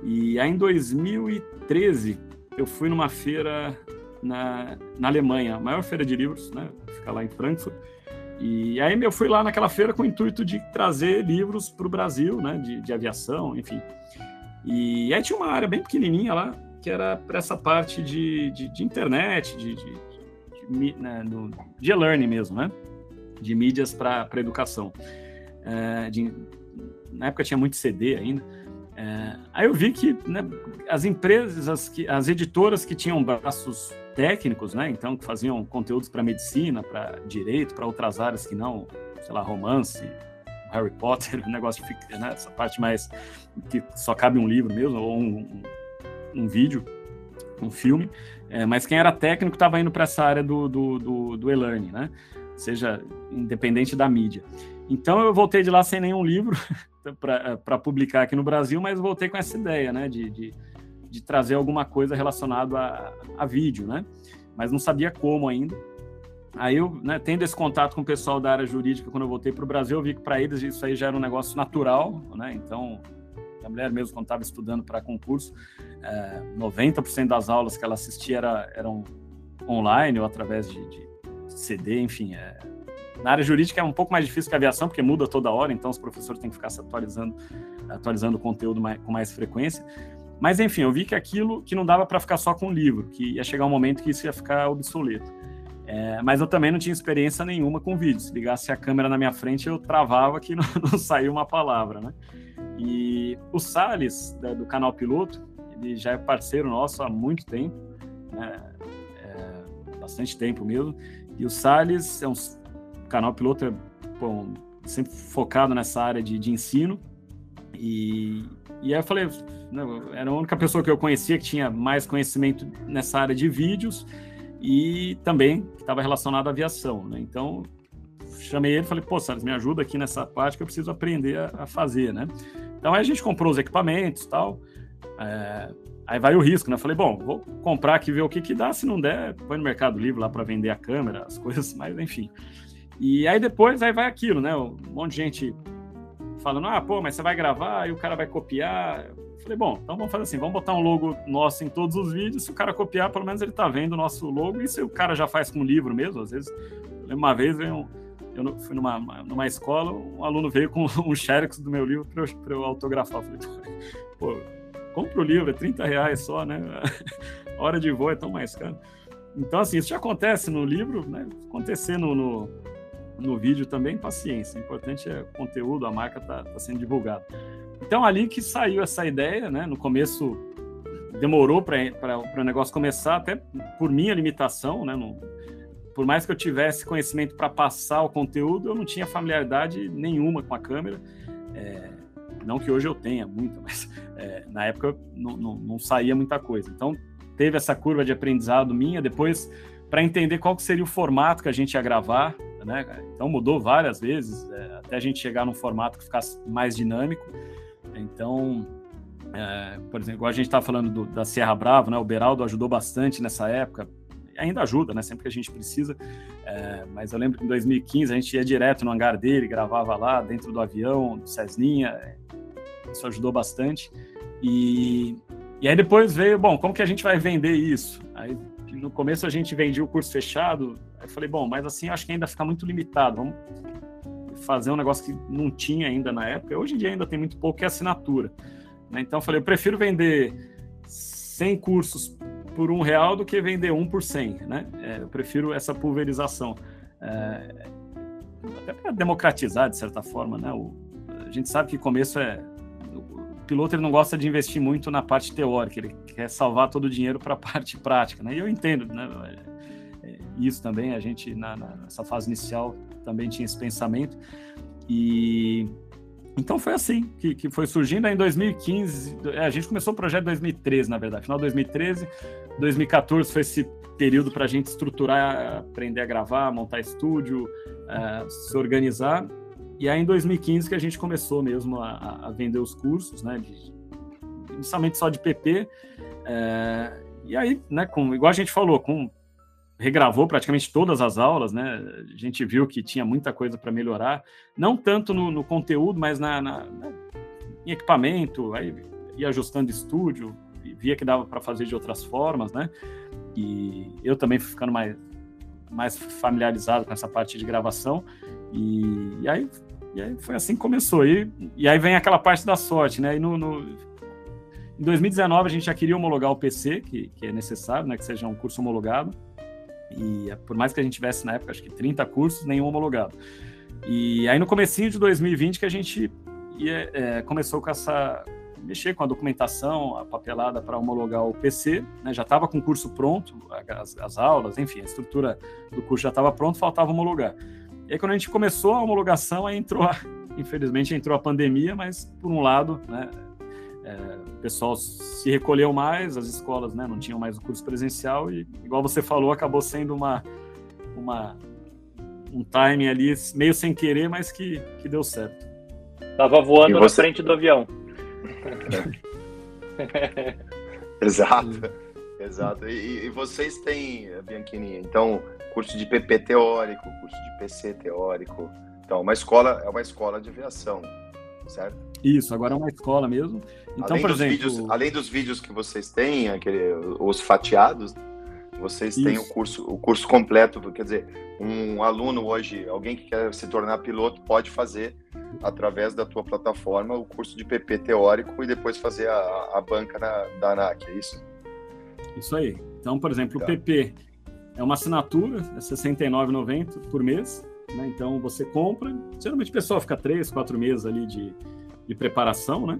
E aí em 2013 eu fui numa feira na, na Alemanha, a maior feira de livros, né? fica lá em Frankfurt. E aí eu fui lá naquela feira com o intuito de trazer livros para o Brasil, né? de, de aviação, enfim. E aí tinha uma área bem pequenininha lá, que era para essa parte de, de, de internet, de, de, né, de e-learning mesmo, né? De mídias para educação. É, na época tinha muito CD ainda. É, aí eu vi que né, as empresas, as, que, as editoras que tinham braços técnicos, né, então que faziam conteúdos para medicina, para direito, para outras áreas que não, sei lá, romance, Harry Potter, [LAUGHS] um negócio de, né, essa parte mais que só cabe um livro mesmo ou um, um, um vídeo, um filme. É, mas quem era técnico estava indo para essa área do, do, do, do e-learning, né? Seja independente da mídia. Então eu voltei de lá sem nenhum livro [LAUGHS] para publicar aqui no Brasil, mas voltei com essa ideia, né, de, de, de trazer alguma coisa relacionada a, a, vídeo, né, mas não sabia como ainda. Aí eu, né, tendo esse contato com o pessoal da área jurídica quando eu voltei para o Brasil, eu vi que para eles isso aí já era um negócio natural, né, então a mulher mesmo quando estava estudando para concurso, é, 90% das aulas que ela assistia era, eram online ou através de, de CD, enfim, é, na área jurídica é um pouco mais difícil que a aviação, porque muda toda hora, então os professores têm que ficar se atualizando, atualizando o conteúdo mais, com mais frequência. Mas enfim, eu vi que aquilo que não dava para ficar só com o livro, que ia chegar um momento que isso ia ficar obsoleto. É, mas eu também não tinha experiência nenhuma com vídeo. Se ligasse a câmera na minha frente, eu travava que [LAUGHS] não, não uma palavra, né? E o Salles, do canal Piloto, ele já é parceiro nosso há muito tempo, né? é, bastante tempo mesmo. E o Salles é um canal piloto é bom, sempre focado nessa área de, de ensino. E, e aí eu falei, né, era a única pessoa que eu conhecia que tinha mais conhecimento nessa área de vídeos e também que estava relacionado à aviação. Né? Então, chamei ele e falei, pô, Salles, me ajuda aqui nessa parte que eu preciso aprender a, a fazer, né? Então, aí a gente comprou os equipamentos tal. É, aí vai o risco, né? Falei, bom, vou comprar aqui, ver o que que dá. Se não der, põe no Mercado Livre lá para vender a câmera, as [LAUGHS] coisas, mas enfim. E aí depois aí vai aquilo, né? Um monte de gente falando, ah, pô, mas você vai gravar e o cara vai copiar. Eu falei, bom, então vamos fazer assim, vamos botar um logo nosso em todos os vídeos, se o cara copiar, pelo menos ele tá vendo o nosso logo, e se o cara já faz com livro mesmo, às vezes, uma vez veio eu fui numa, numa escola, um aluno veio com [LAUGHS] um xerox do meu livro para eu, eu, autografar. Eu falei, [LAUGHS] pô, compra o livro, é 30 reais só, né? [LAUGHS] hora de voo é tão mais caro. Então, assim, isso já acontece no livro, né? Acontecer no, no, no vídeo também, paciência. O importante é o conteúdo, a marca está tá sendo divulgada. Então, ali que saiu essa ideia, né? No começo demorou para o negócio começar, até por minha limitação, né? Por mais que eu tivesse conhecimento para passar o conteúdo, eu não tinha familiaridade nenhuma com a câmera. É, não que hoje eu tenha muita, [LAUGHS] mas é, na época não, não, não, saía muita coisa. Então, teve essa curva de aprendizado minha. Depois, para entender qual que seria o formato que a gente ia gravar, né? Então mudou várias vezes, é, até a gente chegar num formato que ficasse mais dinâmico. Então, é, por exemplo, igual a gente estava falando do, da Serra Bravo, né? O Beraldo ajudou bastante nessa época, ainda ajuda, né? Sempre que a gente precisa. É, mas eu lembro que em 2015 a gente ia direto no hangar dele, gravava lá dentro do avião, do Cessninha. Isso ajudou bastante. E, e aí depois veio, bom, como que a gente vai vender isso? Aí no começo a gente vendia o curso fechado, aí falei, bom, mas assim acho que ainda fica muito limitado, vamos fazer um negócio que não tinha ainda na época, hoje em dia ainda tem muito pouco, que é assinatura. Né? Então eu falei, eu prefiro vender 100 cursos por um real do que vender um por 100, né? É, eu prefiro essa pulverização. É, até para democratizar, de certa forma, né? O, a gente sabe que começo é piloto ele não gosta de investir muito na parte teórica, ele quer salvar todo o dinheiro para a [LAUGHS] parte prática, né? E eu entendo, né? É, é, isso também, a gente na, nessa fase inicial também tinha esse pensamento e então foi assim que, que foi surgindo. Aí em 2015, é, a gente começou o projeto em 2013, na verdade, final de 2013, 2014 foi esse período para a gente estruturar, aprender a gravar, montar estúdio, uh, se organizar. E aí em 2015 que a gente começou mesmo a, a vender os cursos, né? De, inicialmente só de PP. É, e aí, né, com, igual a gente falou, com regravou praticamente todas as aulas, né? A gente viu que tinha muita coisa para melhorar, não tanto no, no conteúdo, mas na, na, na, em equipamento, aí ia ajustando estúdio, via que dava para fazer de outras formas, né? E eu também fui ficando mais, mais familiarizado com essa parte de gravação. E, e aí e aí foi assim que começou. E, e aí vem aquela parte da sorte, né? E no, no, em 2019 a gente já queria homologar o PC, que, que é necessário, né? Que seja um curso homologado. E por mais que a gente tivesse na época, acho que 30 cursos, nenhum homologado. E aí no comecinho de 2020 que a gente ia, é, começou com essa mexer com a documentação, a papelada para homologar o PC, né? já estava com o curso pronto, as, as, aulas, enfim, a estrutura do curso já estava pronto, faltava homologar. E aí, quando a gente começou a homologação, aí entrou, a, infelizmente, entrou a pandemia, mas, por um lado, né, é, o pessoal se recolheu mais, as escolas né, não tinham mais o curso presencial e, igual você falou, acabou sendo uma, uma um timing ali meio sem querer, mas que, que deu certo. Tava voando você... na frente do avião. [LAUGHS] Exato, exato. E, e, vocês têm, Bianchini, então, curso de PP teórico, curso de PC teórico. Então, uma escola é uma escola de aviação, certo? Isso, agora é uma escola mesmo. Então, além por dos exemplo, vídeos, além dos vídeos que vocês têm, aquele, os fatiados, vocês Isso. têm o curso, o curso completo. Quer dizer, um aluno hoje, alguém que quer se tornar piloto, pode fazer através da tua plataforma o curso de PP teórico e depois fazer a, a banca na, da ANAC, é isso? Isso aí. Então, por exemplo, tá. o PP é uma assinatura, é R$ 69,90 por mês. Né? Então você compra. Geralmente o pessoal fica três, quatro meses ali de, de preparação, né?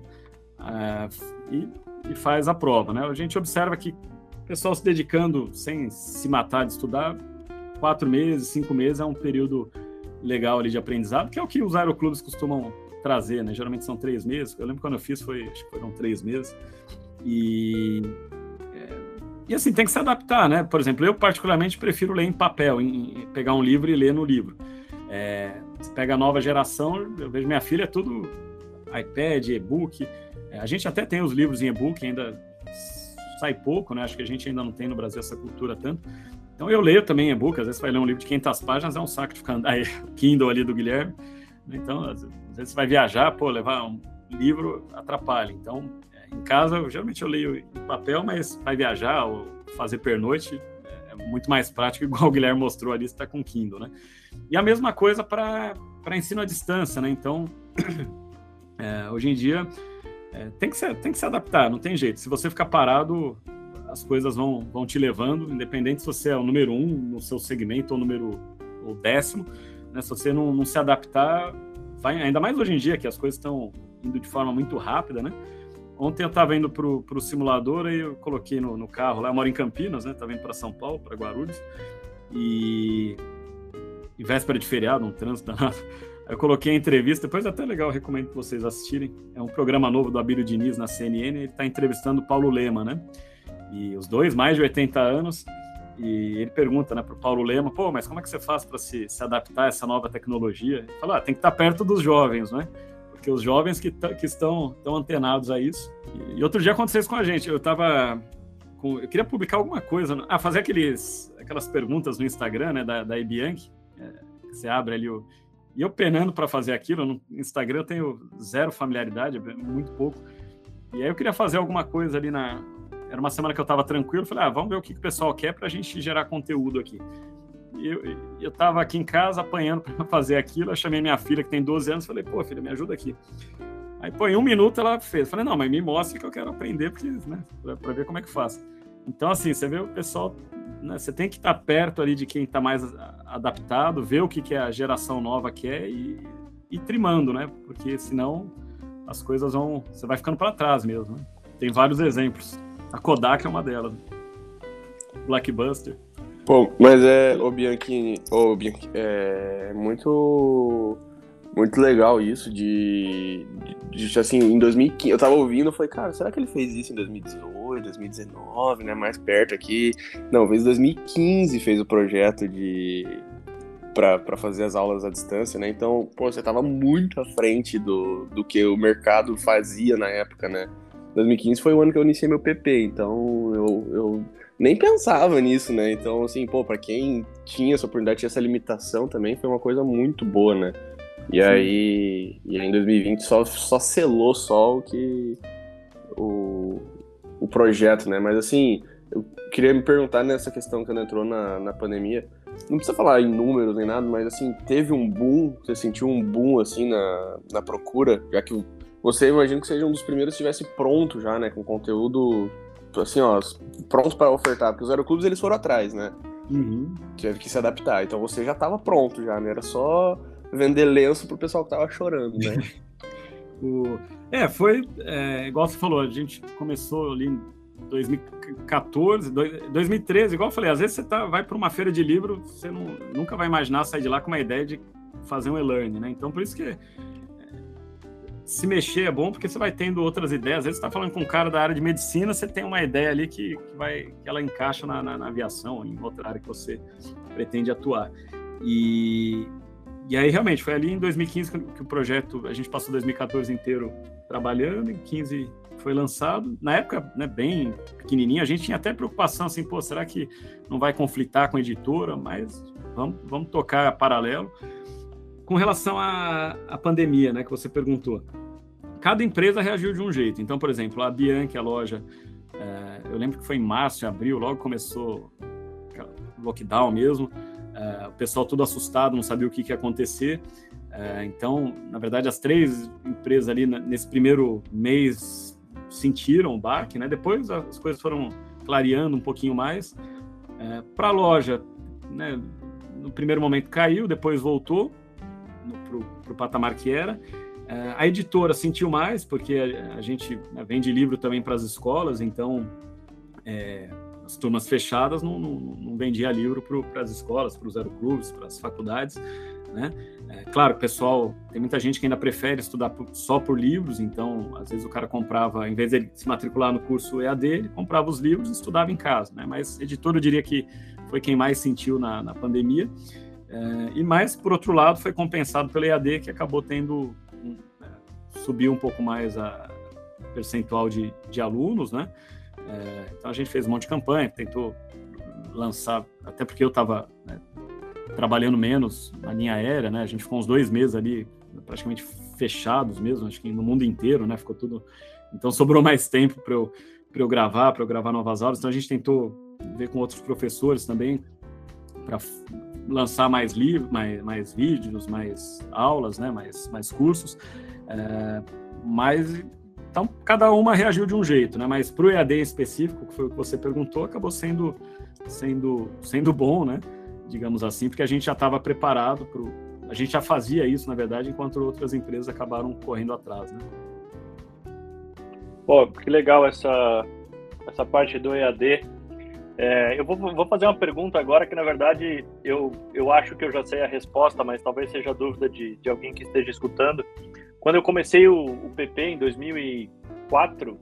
É, e, e, faz a prova, né? A gente observa que o pessoal se dedicando sem se matar de estudar, quatro meses, cinco meses é um período legal ali de aprendizado, que é o que os aeroclubes costumam trazer, né? Geralmente são três meses. Eu lembro quando eu fiz foi, acho que foram três meses. E e assim, tem que se adaptar, né? Por exemplo, eu particularmente prefiro ler em papel, em, pegar um livro e ler no livro. É, você pega a nova geração, eu vejo minha filha é tudo iPad, e-book. É, a gente até tem os livros em e-book, ainda sai pouco, né? Acho que a gente ainda não tem no Brasil essa cultura tanto. Então eu leio também e-book, às vezes vai ler um livro de 500 páginas, é um saco de ficar andando. Aí, [LAUGHS] Kindle ali do Guilherme. Então, às vezes você vai viajar, pô, levar um livro atrapalha. Então, em casa, geralmente eu leio em papel, mas vai viajar ou fazer pernoite é, é muito mais prático, [LAUGHS] igual o Guilherme mostrou ali, está com Kindle, né? E a mesma coisa para ensino à distância, né? Então, [CLEARS THROAT] é, hoje em dia, é, tem, que se, tem que se adaptar, não tem jeito. Se você ficar parado, as coisas vão, vão te levando, independente se você é o número um no seu segmento ou o número o décimo, né? Se você não, não se adaptar, vai, ainda mais hoje em dia que as coisas estão indo de forma muito rápida, né? Ontem eu estava indo para o simulador e eu coloquei no, no, carro lá, eu moro em Campinas, né? Estava indo para São Paulo, para Guarulhos, e, e véspera de feriado, um trânsito danado. Eu coloquei a entrevista, depois é até legal, recomendo que vocês assistirem. É um programa novo do Abílio Diniz na CNN, ele está entrevistando o Paulo Lema, né? E os dois, mais de 80 anos, e ele pergunta né, para o Paulo Lema, pô, mas como é que você faz para se, se adaptar a essa nova tecnologia? Ele fala, ah, tem que estar tá perto dos jovens, né? Porque os jovens que, que estão, estão antenados a isso. E, e, outro dia aconteceu isso com a gente. Eu estava eu queria publicar alguma coisa, ah, fazer aqueles, aquelas perguntas no Instagram, né, da, da Ebianchi, é, você abre ali o... E eu penando para fazer aquilo, no Instagram eu tenho zero familiaridade, muito pouco. E aí eu queria fazer alguma coisa ali na, era uma semana que eu estava tranquilo, falei, ah, vamos ver o que, que o pessoal quer para a gente gerar conteúdo aqui. Eu, estava aqui em casa apanhando [LAUGHS] para fazer aquilo, eu chamei minha filha, que tem 12 anos, falei, pô, filha, me ajuda aqui. Aí, pô, em um minuto ela fez. Falei, não, mas me mostre que eu quero aprender, porque, né, para ver como é que faz. Então, assim, você vê o pessoal, né, você tem que estar tá perto ali de quem está mais adaptado, ver o que, que a geração nova quer e ir trimando, né? Porque senão as coisas vão, você vai ficando para trás mesmo. Né? Tem vários exemplos. A Kodak é uma delas. Blackbuster. Pô, mas é, o Bianchini, ô Bianchi, é muito muito legal isso de, de, de, assim, em 2015, eu tava ouvindo, eu falei, cara, será que ele fez isso em 2018, 2019, né, mais perto aqui? Não, fez em 2015, fez o projeto de para fazer as aulas à distância, né? Então, pô, você tava muito à frente do, do que o mercado fazia na época, né? 2015 foi o ano que eu iniciei meu PP, então eu, eu nem pensava nisso, né? Então, assim, pô, pra quem tinha essa oportunidade, tinha essa limitação também, foi uma coisa muito boa, né? E Sim. aí, e aí em 2020 só, só selou só o que. O, o projeto, né? Mas assim, eu queria me perguntar nessa questão que entrou na, na pandemia. Não precisa falar em números nem nada, mas assim, teve um boom, você sentiu um boom assim na, na procura, já que você imagina que seja um dos primeiros que estivesse pronto já, né? Com conteúdo, assim, ó, pronto para ofertar. Porque os aeroclubes eles foram atrás, né? Uhum. Teve que se adaptar. Então você já estava pronto já, né? Era só vender lenço pro pessoal que tava chorando, né? [LAUGHS] o... É, foi é, igual você falou, a gente começou ali em 2014, 2013, igual eu falei, às vezes você tá, vai para uma feira de livro, você não, nunca vai imaginar sair de lá com uma ideia de fazer um e-learning, né? Então, por isso que se mexer é bom porque você vai tendo outras ideias. Às vezes você está falando com um cara da área de medicina, você tem uma ideia ali que, que vai, que ela encaixa na, na, na aviação, em outra área que você pretende atuar. E, e aí, realmente, foi ali em 2015 que, o projeto, a gente passou 2014 inteiro trabalhando, em 15 foi lançado. Na época, né, bem pequenininho, a gente tinha até preocupação, assim, pô, será que não vai conflitar com a editora? Mas vamos, vamos tocar paralelo. Com relação à, à pandemia, né, que você perguntou, cada empresa reagiu de um jeito. Então, por exemplo, a Bianchi, a loja, é, eu lembro que foi em março, abril, logo começou o lockdown mesmo, é, o pessoal tudo assustado, não sabia o que, que ia acontecer. É, então, na verdade, as três empresas ali nesse primeiro mês sentiram o baque, né? Depois as coisas foram clareando um pouquinho mais. Para a loja, né, no primeiro momento caiu, depois voltou para o patamar que era. É, a editora sentiu mais, porque a, gente né, vende livro também para as escolas, então é, as turmas fechadas não, não, não vendia livro para as escolas, para os aeroclubes, para as faculdades. Né? É, claro, pessoal, tem muita gente que ainda prefere estudar só por livros, então às vezes o cara comprava, em vez de se matricular no curso EAD, ele comprava os livros e estudava em casa. Né? Mas editor, eu diria que foi quem mais sentiu na, na pandemia. É, e mais, por outro lado, foi compensado pela EAD, que acabou tendo, um, é, subiu um pouco mais a percentual de, de alunos, né? É, então a gente fez um monte de campanha, tentou lançar, até porque eu estava né, trabalhando menos na linha aérea, né? A gente ficou uns dois meses ali, praticamente fechados mesmo, acho que no mundo inteiro, né? Ficou tudo. Então sobrou mais tempo para eu, eu gravar, para eu gravar novas aulas. Então a gente tentou ver com outros professores também para lançar mais livros, mais, mais vídeos, mais aulas, né? Mais, mais cursos. É, mas então cada uma reagiu de um jeito, né? Mas para o EAD específico, que foi o que você perguntou, acabou sendo sendo sendo bom, né? Digamos assim, porque a gente já estava preparado para a gente já fazia isso, na verdade, enquanto outras empresas acabaram correndo atrás, né? Pô, que legal essa essa parte do EAD. É, eu vou, vou, fazer uma pergunta agora que, na verdade, eu, eu acho que eu já sei a resposta, mas talvez seja dúvida de, de alguém que esteja escutando. Quando eu comecei o, o PP em 2004,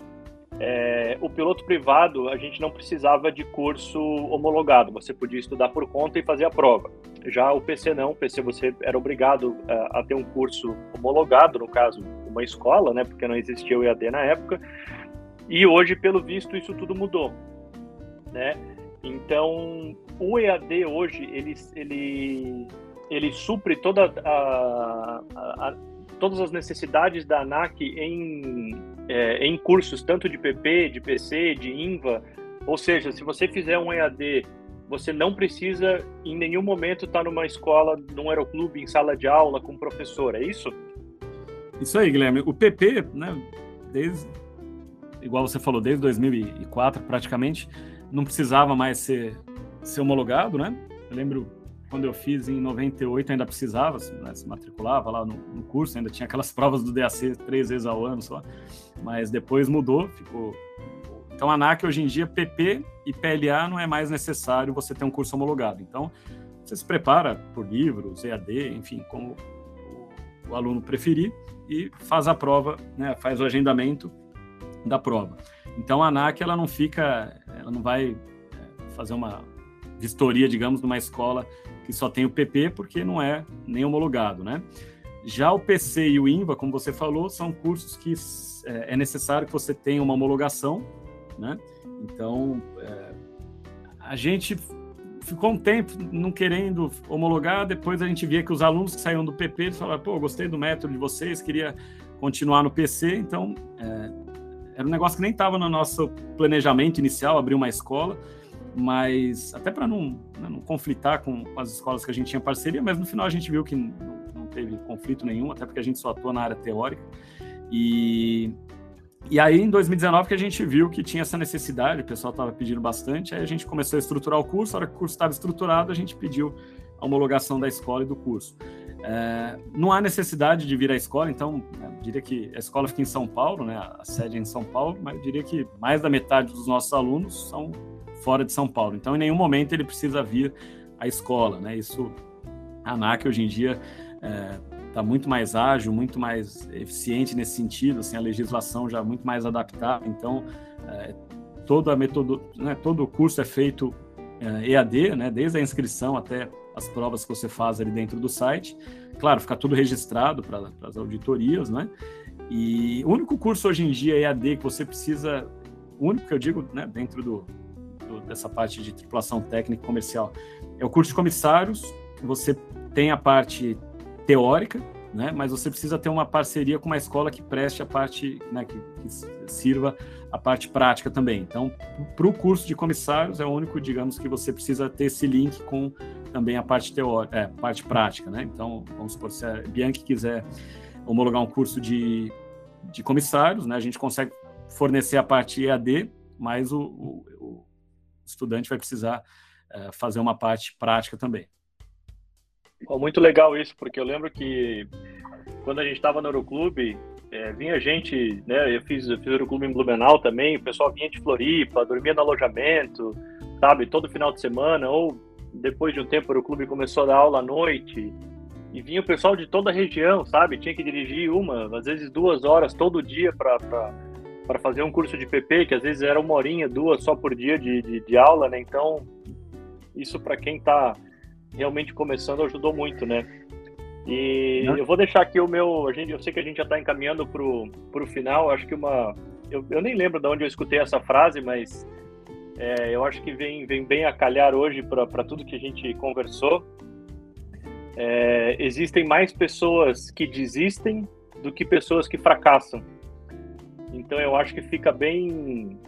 é, o piloto privado a gente não precisava de curso homologado, você podia estudar por conta e fazer a prova. Já o PC não, o PC você era obrigado a, é, a ter um curso homologado, no caso, uma escola, né, porque não existia o EAD na época. E hoje, pelo visto, isso tudo mudou, né? Então, o EAD hoje ele ele ele supre toda a, a, a todas as necessidades da ANAC em, é, em cursos, tanto de PP, de PC, de INVA. Ou seja, se você fizer um EAD, você não precisa em nenhum momento estar numa escola, num aeroclube, em sala de aula com professor, é isso? Isso aí, Guilherme. O PP, né, desde, igual você falou, desde 2004 praticamente, não precisava mais ser, ser homologado, né? Eu lembro quando eu fiz em 98 ainda precisava, né, se matriculava lá no, no, curso, ainda tinha aquelas [LAUGHS] provas do DAC três vezes ao ano só, mas depois mudou, ficou. Então a ANAC hoje em dia, PP e PLA não é mais necessário você ter um curso homologado. Então você se prepara por livros, EAD, enfim, como o, o aluno preferir e faz a prova, né, faz o agendamento da prova. Então a ANAC ela não fica, ela não vai é, fazer uma vistoria, digamos, numa escola que só tem o PP porque não é nem homologado, né? Já o PC e o INVA, como você falou, são cursos que é, é necessário que você tenha uma homologação, né? Então, é, a gente ficou um tempo não querendo homologar, depois a gente via que os alunos que saíam do PP eles falaram, pô, gostei do método de vocês, queria continuar no PC, então é, era um negócio que nem estava no nosso planejamento inicial, abrir uma escola, mas até para não, né, não conflitar com, as escolas que a gente tinha parceria, mas no final a gente viu que não, não, teve conflito nenhum, até porque a gente só atua na área teórica. E, e aí em 2019 que a gente viu que tinha essa necessidade, o pessoal estava pedindo bastante, aí a gente começou a estruturar o curso, a hora que o curso estava estruturado, a gente pediu a homologação da escola e do curso. É, não há necessidade de vir à escola, então né, diria que a escola fica em São Paulo, né, a sede é em São Paulo, mas diria que mais da metade dos nossos alunos são fora de São Paulo. Então, em nenhum momento ele precisa vir à escola, né? Isso, a ANAC hoje em dia está é, tá muito mais ágil, muito mais eficiente nesse sentido, assim, a legislação já muito mais adaptada. Então, é, toda a metodo, né, todo o curso é feito é, EAD, né? Desde a inscrição até as provas que você faz ali dentro do site. Claro, fica tudo registrado para as auditorias, né? E o único curso hoje em dia EAD que você precisa, o único que eu digo, né, dentro do, do, dessa parte de tripulação técnica comercial. É o curso de comissários, você tem a parte teórica, né, mas você precisa ter uma parceria com uma escola que preste a parte, né, que, que sirva a parte prática também. Então, para o curso de comissários é o único, digamos, que você precisa ter esse link com também a parte teórica, é, parte prática, né? Então, vamos supor, se a Bianchi quiser homologar um curso de, de comissários, né, a gente consegue fornecer a parte EAD, mas o, o, estudante vai precisar é, fazer uma parte prática também. Muito legal isso, porque eu lembro que quando a gente estava no Euroclube, é, vinha gente, né? Eu fiz, eu fiz Euroclube em Blumenau também, o pessoal vinha de Floripa, dormia no alojamento, sabe, todo final de semana, ou depois de um tempo o Euroclube começou a dar aula à noite, e vinha o pessoal de toda a região, sabe? Tinha que dirigir uma, às vezes duas horas todo dia para fazer um curso de PP, que às vezes era uma horinha, duas só por dia de, de, de aula, né? Então, isso para quem está realmente começando ajudou muito, né? E Não. eu vou deixar aqui o meu. A gente, eu sei que a gente já está encaminhando para o final. Acho que uma. Eu, eu nem lembro de onde eu escutei essa frase, mas é, eu acho que vem, vem bem a calhar hoje para tudo que a gente conversou. É, existem mais pessoas que desistem do que pessoas que fracassam. Então eu acho que fica bem.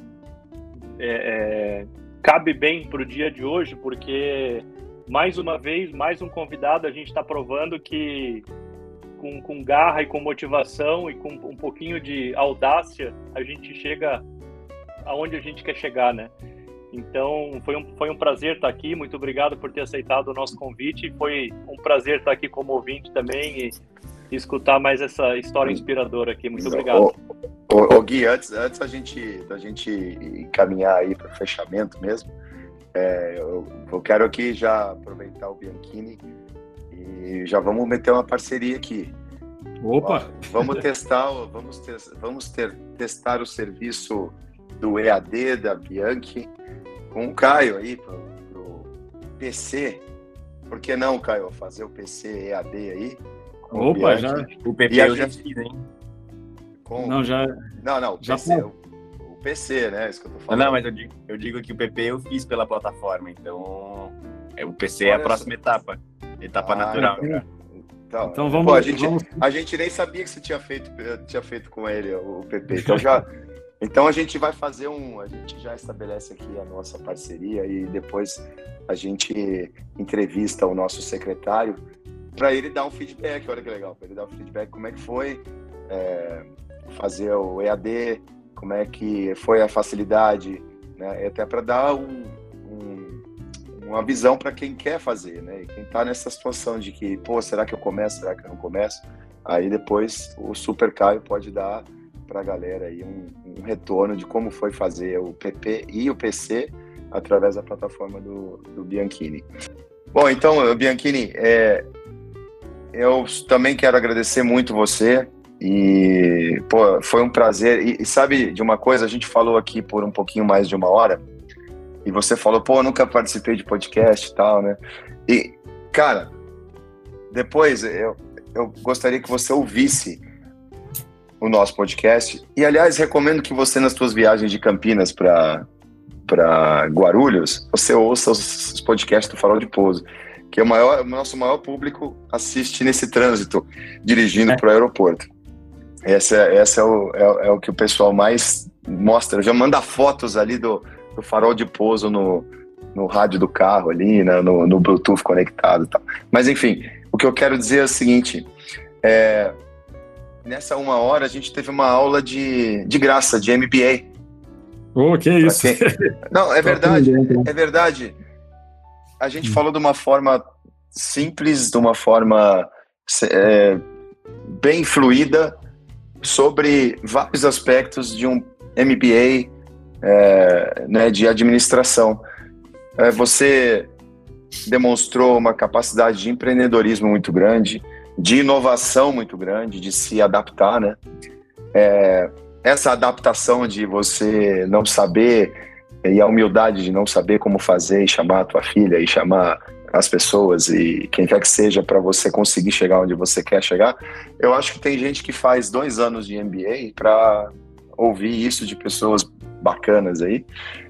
É, é, cabe bem para o dia de hoje, porque mais uma vez, mais um convidado, a gente está provando que com, com garra e com motivação e com um pouquinho de audácia, a gente chega aonde a gente quer chegar, né? Então, foi um, foi um prazer estar aqui. Muito obrigado por ter aceitado o nosso convite. Foi um prazer estar aqui como ouvinte também e, escutar mais essa história inspiradora aqui. Muito obrigado. Ô, ô, Gui, antes, antes da, gente, da gente encaminhar aí para o fechamento mesmo, é, eu, eu, quero aqui já aproveitar o Bianchini e já vamos meter uma parceria aqui. Opa! Ó, vamos testar, vamos, ter, vamos ter, testar o serviço do EAD da Bianchi com o Caio aí pro, pro PC. Por que não, Caio, fazer o PC EAD aí? Opa, o já. O PP eu já fiz, hein? Com... Não, já. Não, não, já PC, o, o, PC, né? Isso que eu tô falando. Não, mas eu digo, eu digo que o PP eu fiz pela plataforma, então é, o PC Olha é a próxima essa... etapa. Etapa ah, natural. Então, então, então vamos, pô, a, gente, vamos... a gente nem sabia que você tinha feito, tinha feito com ele o PP. Então já. [LAUGHS] Então a gente vai fazer um, a gente já estabelece aqui a nossa parceria e depois a gente entrevista o nosso secretário para ele dar um feedback. Olha que legal, para ele dar um feedback como é que foi é, fazer o EAD, como é que foi a facilidade, né? Até para dar um, um, uma visão para quem quer fazer, né? E quem está nessa situação de que, pô, será que eu começo, será que eu não começo? Aí depois o Super Caio pode dar para a galera aí um, um, retorno de como foi fazer o PP e o PC através da plataforma do, do Bianchini. Bom, então, Bianchini, é, eu também quero agradecer muito você e pô, foi um prazer. E, e, sabe de uma coisa, a gente falou aqui por um pouquinho mais de uma hora e você falou, pô, nunca participei de podcast e tal, né? E, cara, depois eu, eu gostaria que você ouvisse o nosso podcast. E, aliás, recomendo que você, nas suas viagens de Campinas para para Guarulhos, você ouça os, os, podcasts do Farol de Pouso, que é o, maior, o nosso maior público assiste nesse trânsito, dirigindo é. para o aeroporto. Essa, essa é, o, é, é, o que o pessoal mais mostra. Já manda fotos ali do, do farol de pouso no, no rádio do carro ali, né, no, no Bluetooth conectado e tal. Mas, enfim, o que eu quero dizer é o seguinte, é, nessa uma hora a gente teve uma aula de, de graça, de MBA. Oh, que isso? Quem... [LAUGHS] Não, é verdade, é verdade. A gente hum. falou de uma forma simples, de uma forma é, bem fluida, sobre vários aspectos de um MBA é, né, de administração. É, você demonstrou uma capacidade de empreendedorismo muito grande, de inovação muito grande, de se adaptar, né? É, essa adaptação de você não saber e a humildade de não saber como fazer e chamar a tua filha e chamar as pessoas e quem quer que seja para você conseguir chegar onde você quer chegar. Eu acho que tem gente que faz dois anos de MBA para ouvir isso de pessoas bacanas aí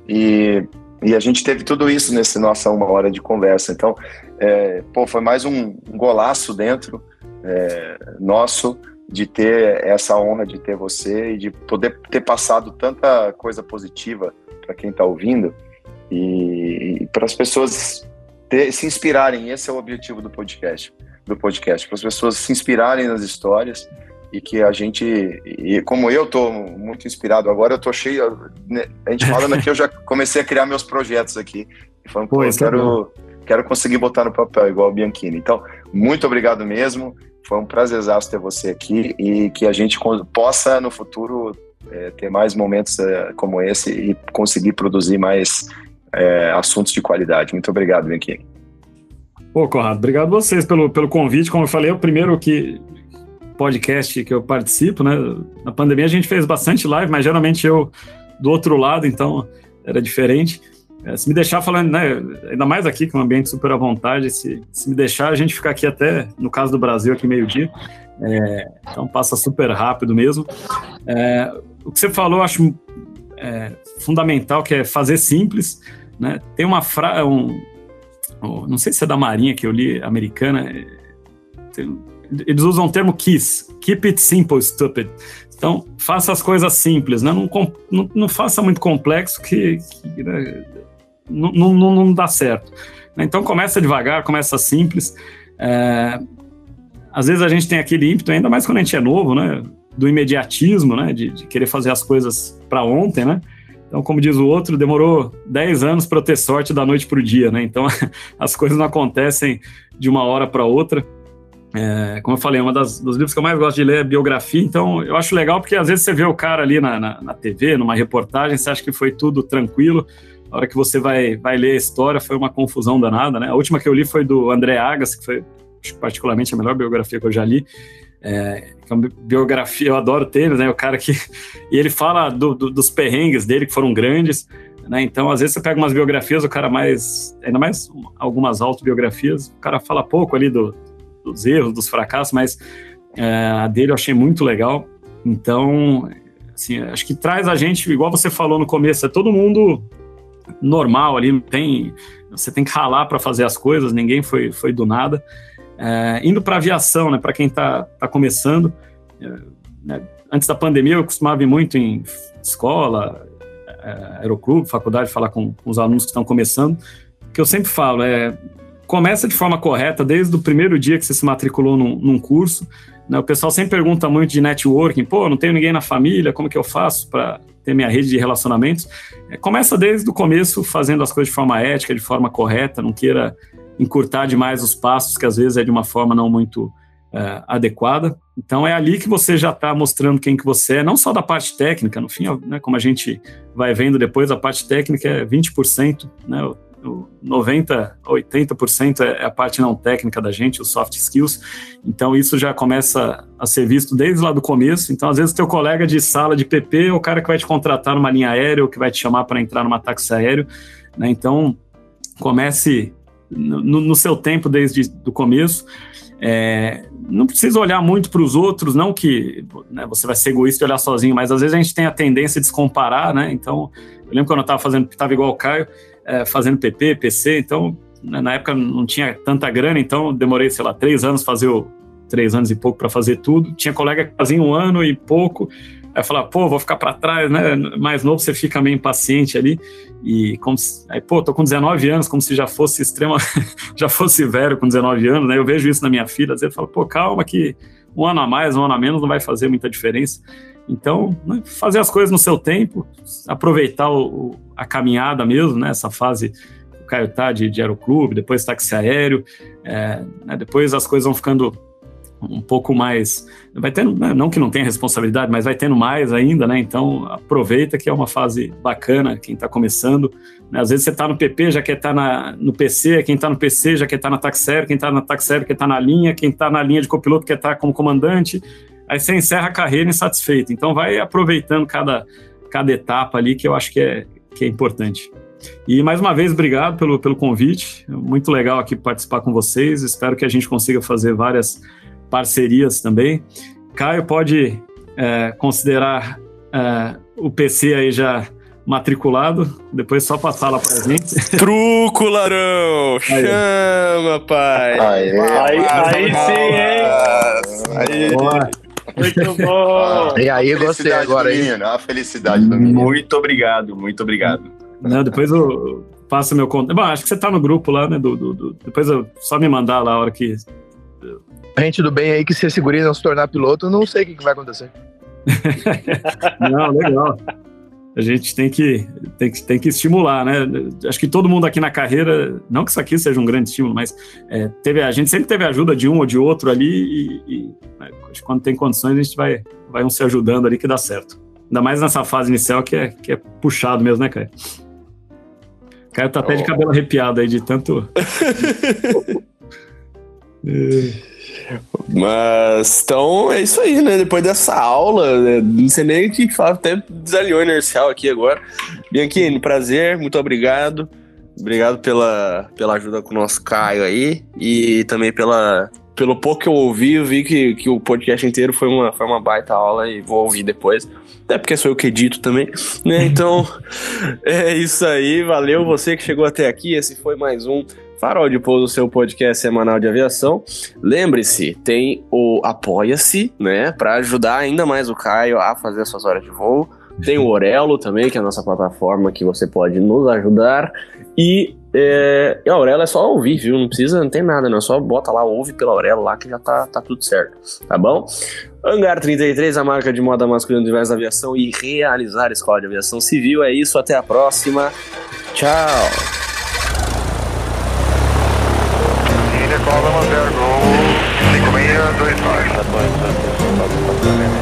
e, e a gente teve tudo isso nessa nossa uma hora de conversa. Então, é, pô, foi mais um golaço dentro é, nosso de ter essa honra de ter você e de poder ter passado tanta coisa positiva para quem está ouvindo e, e para as pessoas ter, se inspirarem. Esse é o objetivo do podcast, do podcast, para as pessoas se inspirarem nas histórias e que a gente, e como eu estou muito inspirado agora, eu estou cheio, né, a gente falando aqui, eu já comecei a criar meus projetos aqui. E falando, pô, eu quero, quero conseguir botar no papel igual o Bianchini. Então, muito obrigado mesmo. Foi um prazer ter você aqui e que a gente possa no futuro é, ter mais momentos é, como esse e conseguir produzir mais é, assuntos de qualidade. Muito obrigado, Bianchini. Pô, Conrado, obrigado a vocês pelo, pelo convite. Como eu falei, é o primeiro que podcast que eu participo, né? Na pandemia a gente fez bastante live, mas geralmente eu do outro lado, então era diferente. É, se me deixar falando, né, ainda mais aqui, que é um ambiente super à vontade, se, se me deixar, a gente fica aqui até, no caso do Brasil, aqui meio-dia. É, então passa super rápido mesmo. É, o que você falou, eu acho é, fundamental, que é fazer simples. Né? Tem uma frase, um, não sei se é da Marinha que eu li, americana, tem, eles usam o termo KISS, Keep It Simple, Stupid. Então, faça as coisas simples, né? não, não, não faça muito complexo que, que né? não, não, não dá certo. Então, começa devagar, começa simples. É, às vezes a gente tem aquele ímpeto, ainda mais quando a gente é novo, né? Do imediatismo, né? De, de querer fazer as coisas para ontem, né? Então, como diz o outro, demorou 10 anos para ter sorte da noite para o dia, né? Então, [LAUGHS] as coisas não acontecem de uma hora para outra. É, como eu falei, é um dos livros que eu mais gosto de ler é biografia, então eu acho legal porque às vezes você vê o cara ali na, na, na TV, numa reportagem, você acha que foi tudo tranquilo, a hora que você vai, vai ler a história foi uma confusão danada, né? A última que eu li foi do André Agassi, que foi particularmente a melhor biografia que eu já li. É, uma biografia, eu adoro tênis, né? O cara que. [LAUGHS] E ele fala do, do, dos perrengues dele, que foram grandes, né? Então, às vezes, você pega umas biografias, o cara mais. Ainda mais algumas autobiografias, o cara fala pouco ali do, dos erros, dos fracassos, mas é, a dele eu achei muito legal. Então, assim, acho que traz a gente, igual você falou no começo, é todo mundo normal ali, tem, você tem que ralar para fazer as coisas, ninguém foi, foi do nada. É, indo para aviação, né, para quem está tá começando, é, né, antes da pandemia eu costumava ir muito em escola, é, aeroclube, faculdade, falar com, com os alunos que estão começando, que eu sempre falo, é, começa de forma correta, desde o primeiro dia que você se matriculou num, num curso, né, o pessoal sempre pergunta muito de networking, pô, não tenho ninguém na família, como que eu faço para ter minha rede de relacionamentos? É, começa desde o começo fazendo as coisas de forma ética, de forma correta, não queira encurtar demais os passos, que às vezes é de uma forma não muito é, adequada. Então é ali que você já está mostrando quem que você é, não só da parte técnica, no fim, né, como a gente vai vendo depois, a parte técnica é 20%, né, 90%, 80% é a parte não técnica da gente, os soft skills. Então isso já começa a ser visto desde lá do começo. Então às vezes teu colega de sala de PP é o cara que vai te contratar numa linha aérea ou que vai te chamar para entrar numa táxi aéreo. Né? Então comece no, no, seu tempo desde o começo. É, não precisa olhar muito para os outros, não que né, você vai ser egoísta e olhar sozinho, mas às vezes a gente tem a tendência de se comparar, né? Então, eu lembro quando eu estava fazendo, estava igual o Caio, é, fazendo PP, PC, então né, na época não tinha tanta grana, então demorei, sei lá, três anos fazer o três anos e pouco para fazer tudo. Tinha colega que fazia um ano e pouco, Aí falar, pô, vou ficar para trás, né? Mais novo você fica meio impaciente ali. E como se, aí, pô, tô com 19 anos, como se já fosse extrema, [LAUGHS] já fosse velho com 19 anos, né? Eu vejo isso na minha filha, às vezes eu falo, pô, calma que um ano a mais, um ano a menos não vai fazer muita diferença. Então, né, fazer as coisas no seu tempo, aproveitar o, a caminhada mesmo, né? Essa fase o Caio tá de, de aeroclube, depois táxi aéreo, é, né, depois as coisas vão ficando um pouco mais. Vai tendo, né, não que não tenha responsabilidade, mas vai tendo mais ainda, né? Então aproveita que é uma fase bacana, quem está começando. Né? Às vezes você está no PP, já quer estar tá no PC, quem está no PC já quer estar tá na Taxer, quem está na Taxer quer estar tá na linha, quem está na linha de copiloto quer estar tá como comandante. Aí você encerra a carreira insatisfeito. Então vai aproveitando cada, cada etapa ali que eu acho que é, que é importante. E mais uma vez, obrigado pelo, pelo convite. Muito legal aqui participar com vocês. Espero que a gente consiga fazer várias parcerias também. Caio pode é, considerar é, o PC aí já matriculado, depois só passar lá pra gente. [LAUGHS] Truco, Larão! Aí. Chama, pai! Aí, aí, aí sim, hein? Aí. Muito bom! E aí, gostei agora, hein? A felicidade do menino. Muito obrigado, muito obrigado. Não, depois eu passo meu contato. Bom, acho que você tá no grupo lá, né? Do, do, do... Depois eu só me mandar lá a hora que gente do bem aí que se esse guri não se tornar piloto, não sei o que, que vai acontecer. [LAUGHS] não, legal. A gente tem que, tem, que, tem que estimular, né? Acho que todo mundo aqui na carreira, não que isso aqui seja um grande estímulo, mas é, teve, a gente sempre teve ajuda de um ou de outro ali e, e né, quando tem condições a gente vai, vai um se ajudando ali que dá certo. Ainda mais nessa fase inicial que é, que é puxado mesmo, né, Caio? Caio tá até oh. de cabelo arrepiado aí de tanto. é. [LAUGHS] Mas, então, é isso aí, né? Depois dessa aula, né? não sei nem o que falar, até desalinhou inercial aqui agora. Bianchini, prazer, muito obrigado. Obrigado pela, pela ajuda com o nosso Caio aí e também pela, pelo pouco que eu ouvi, eu vi que, que o podcast inteiro foi uma, foi uma baita aula e vou ouvir depois. Até porque sou eu que edito também, né? Então, [LAUGHS] é isso aí. Valeu você que chegou até aqui. Esse foi mais um Farol de Pouso, seu podcast semanal de aviação. Lembre-se, tem o Apoia-se, né, para ajudar ainda mais o Caio a fazer as suas horas de voo. Tem o Orelo também, que é a nossa plataforma que você pode nos ajudar. E é, a Aurelo é só ouvir, viu? Não precisa, não tem nada, não. Só bota lá, ouve pela Aurelo lá que já tá, tá tudo certo, tá bom? Hangar 33, a marca de moda masculina universo da aviação e realizar escola de aviação civil. É isso, até a próxima. Tchau! Manter Gol 5629.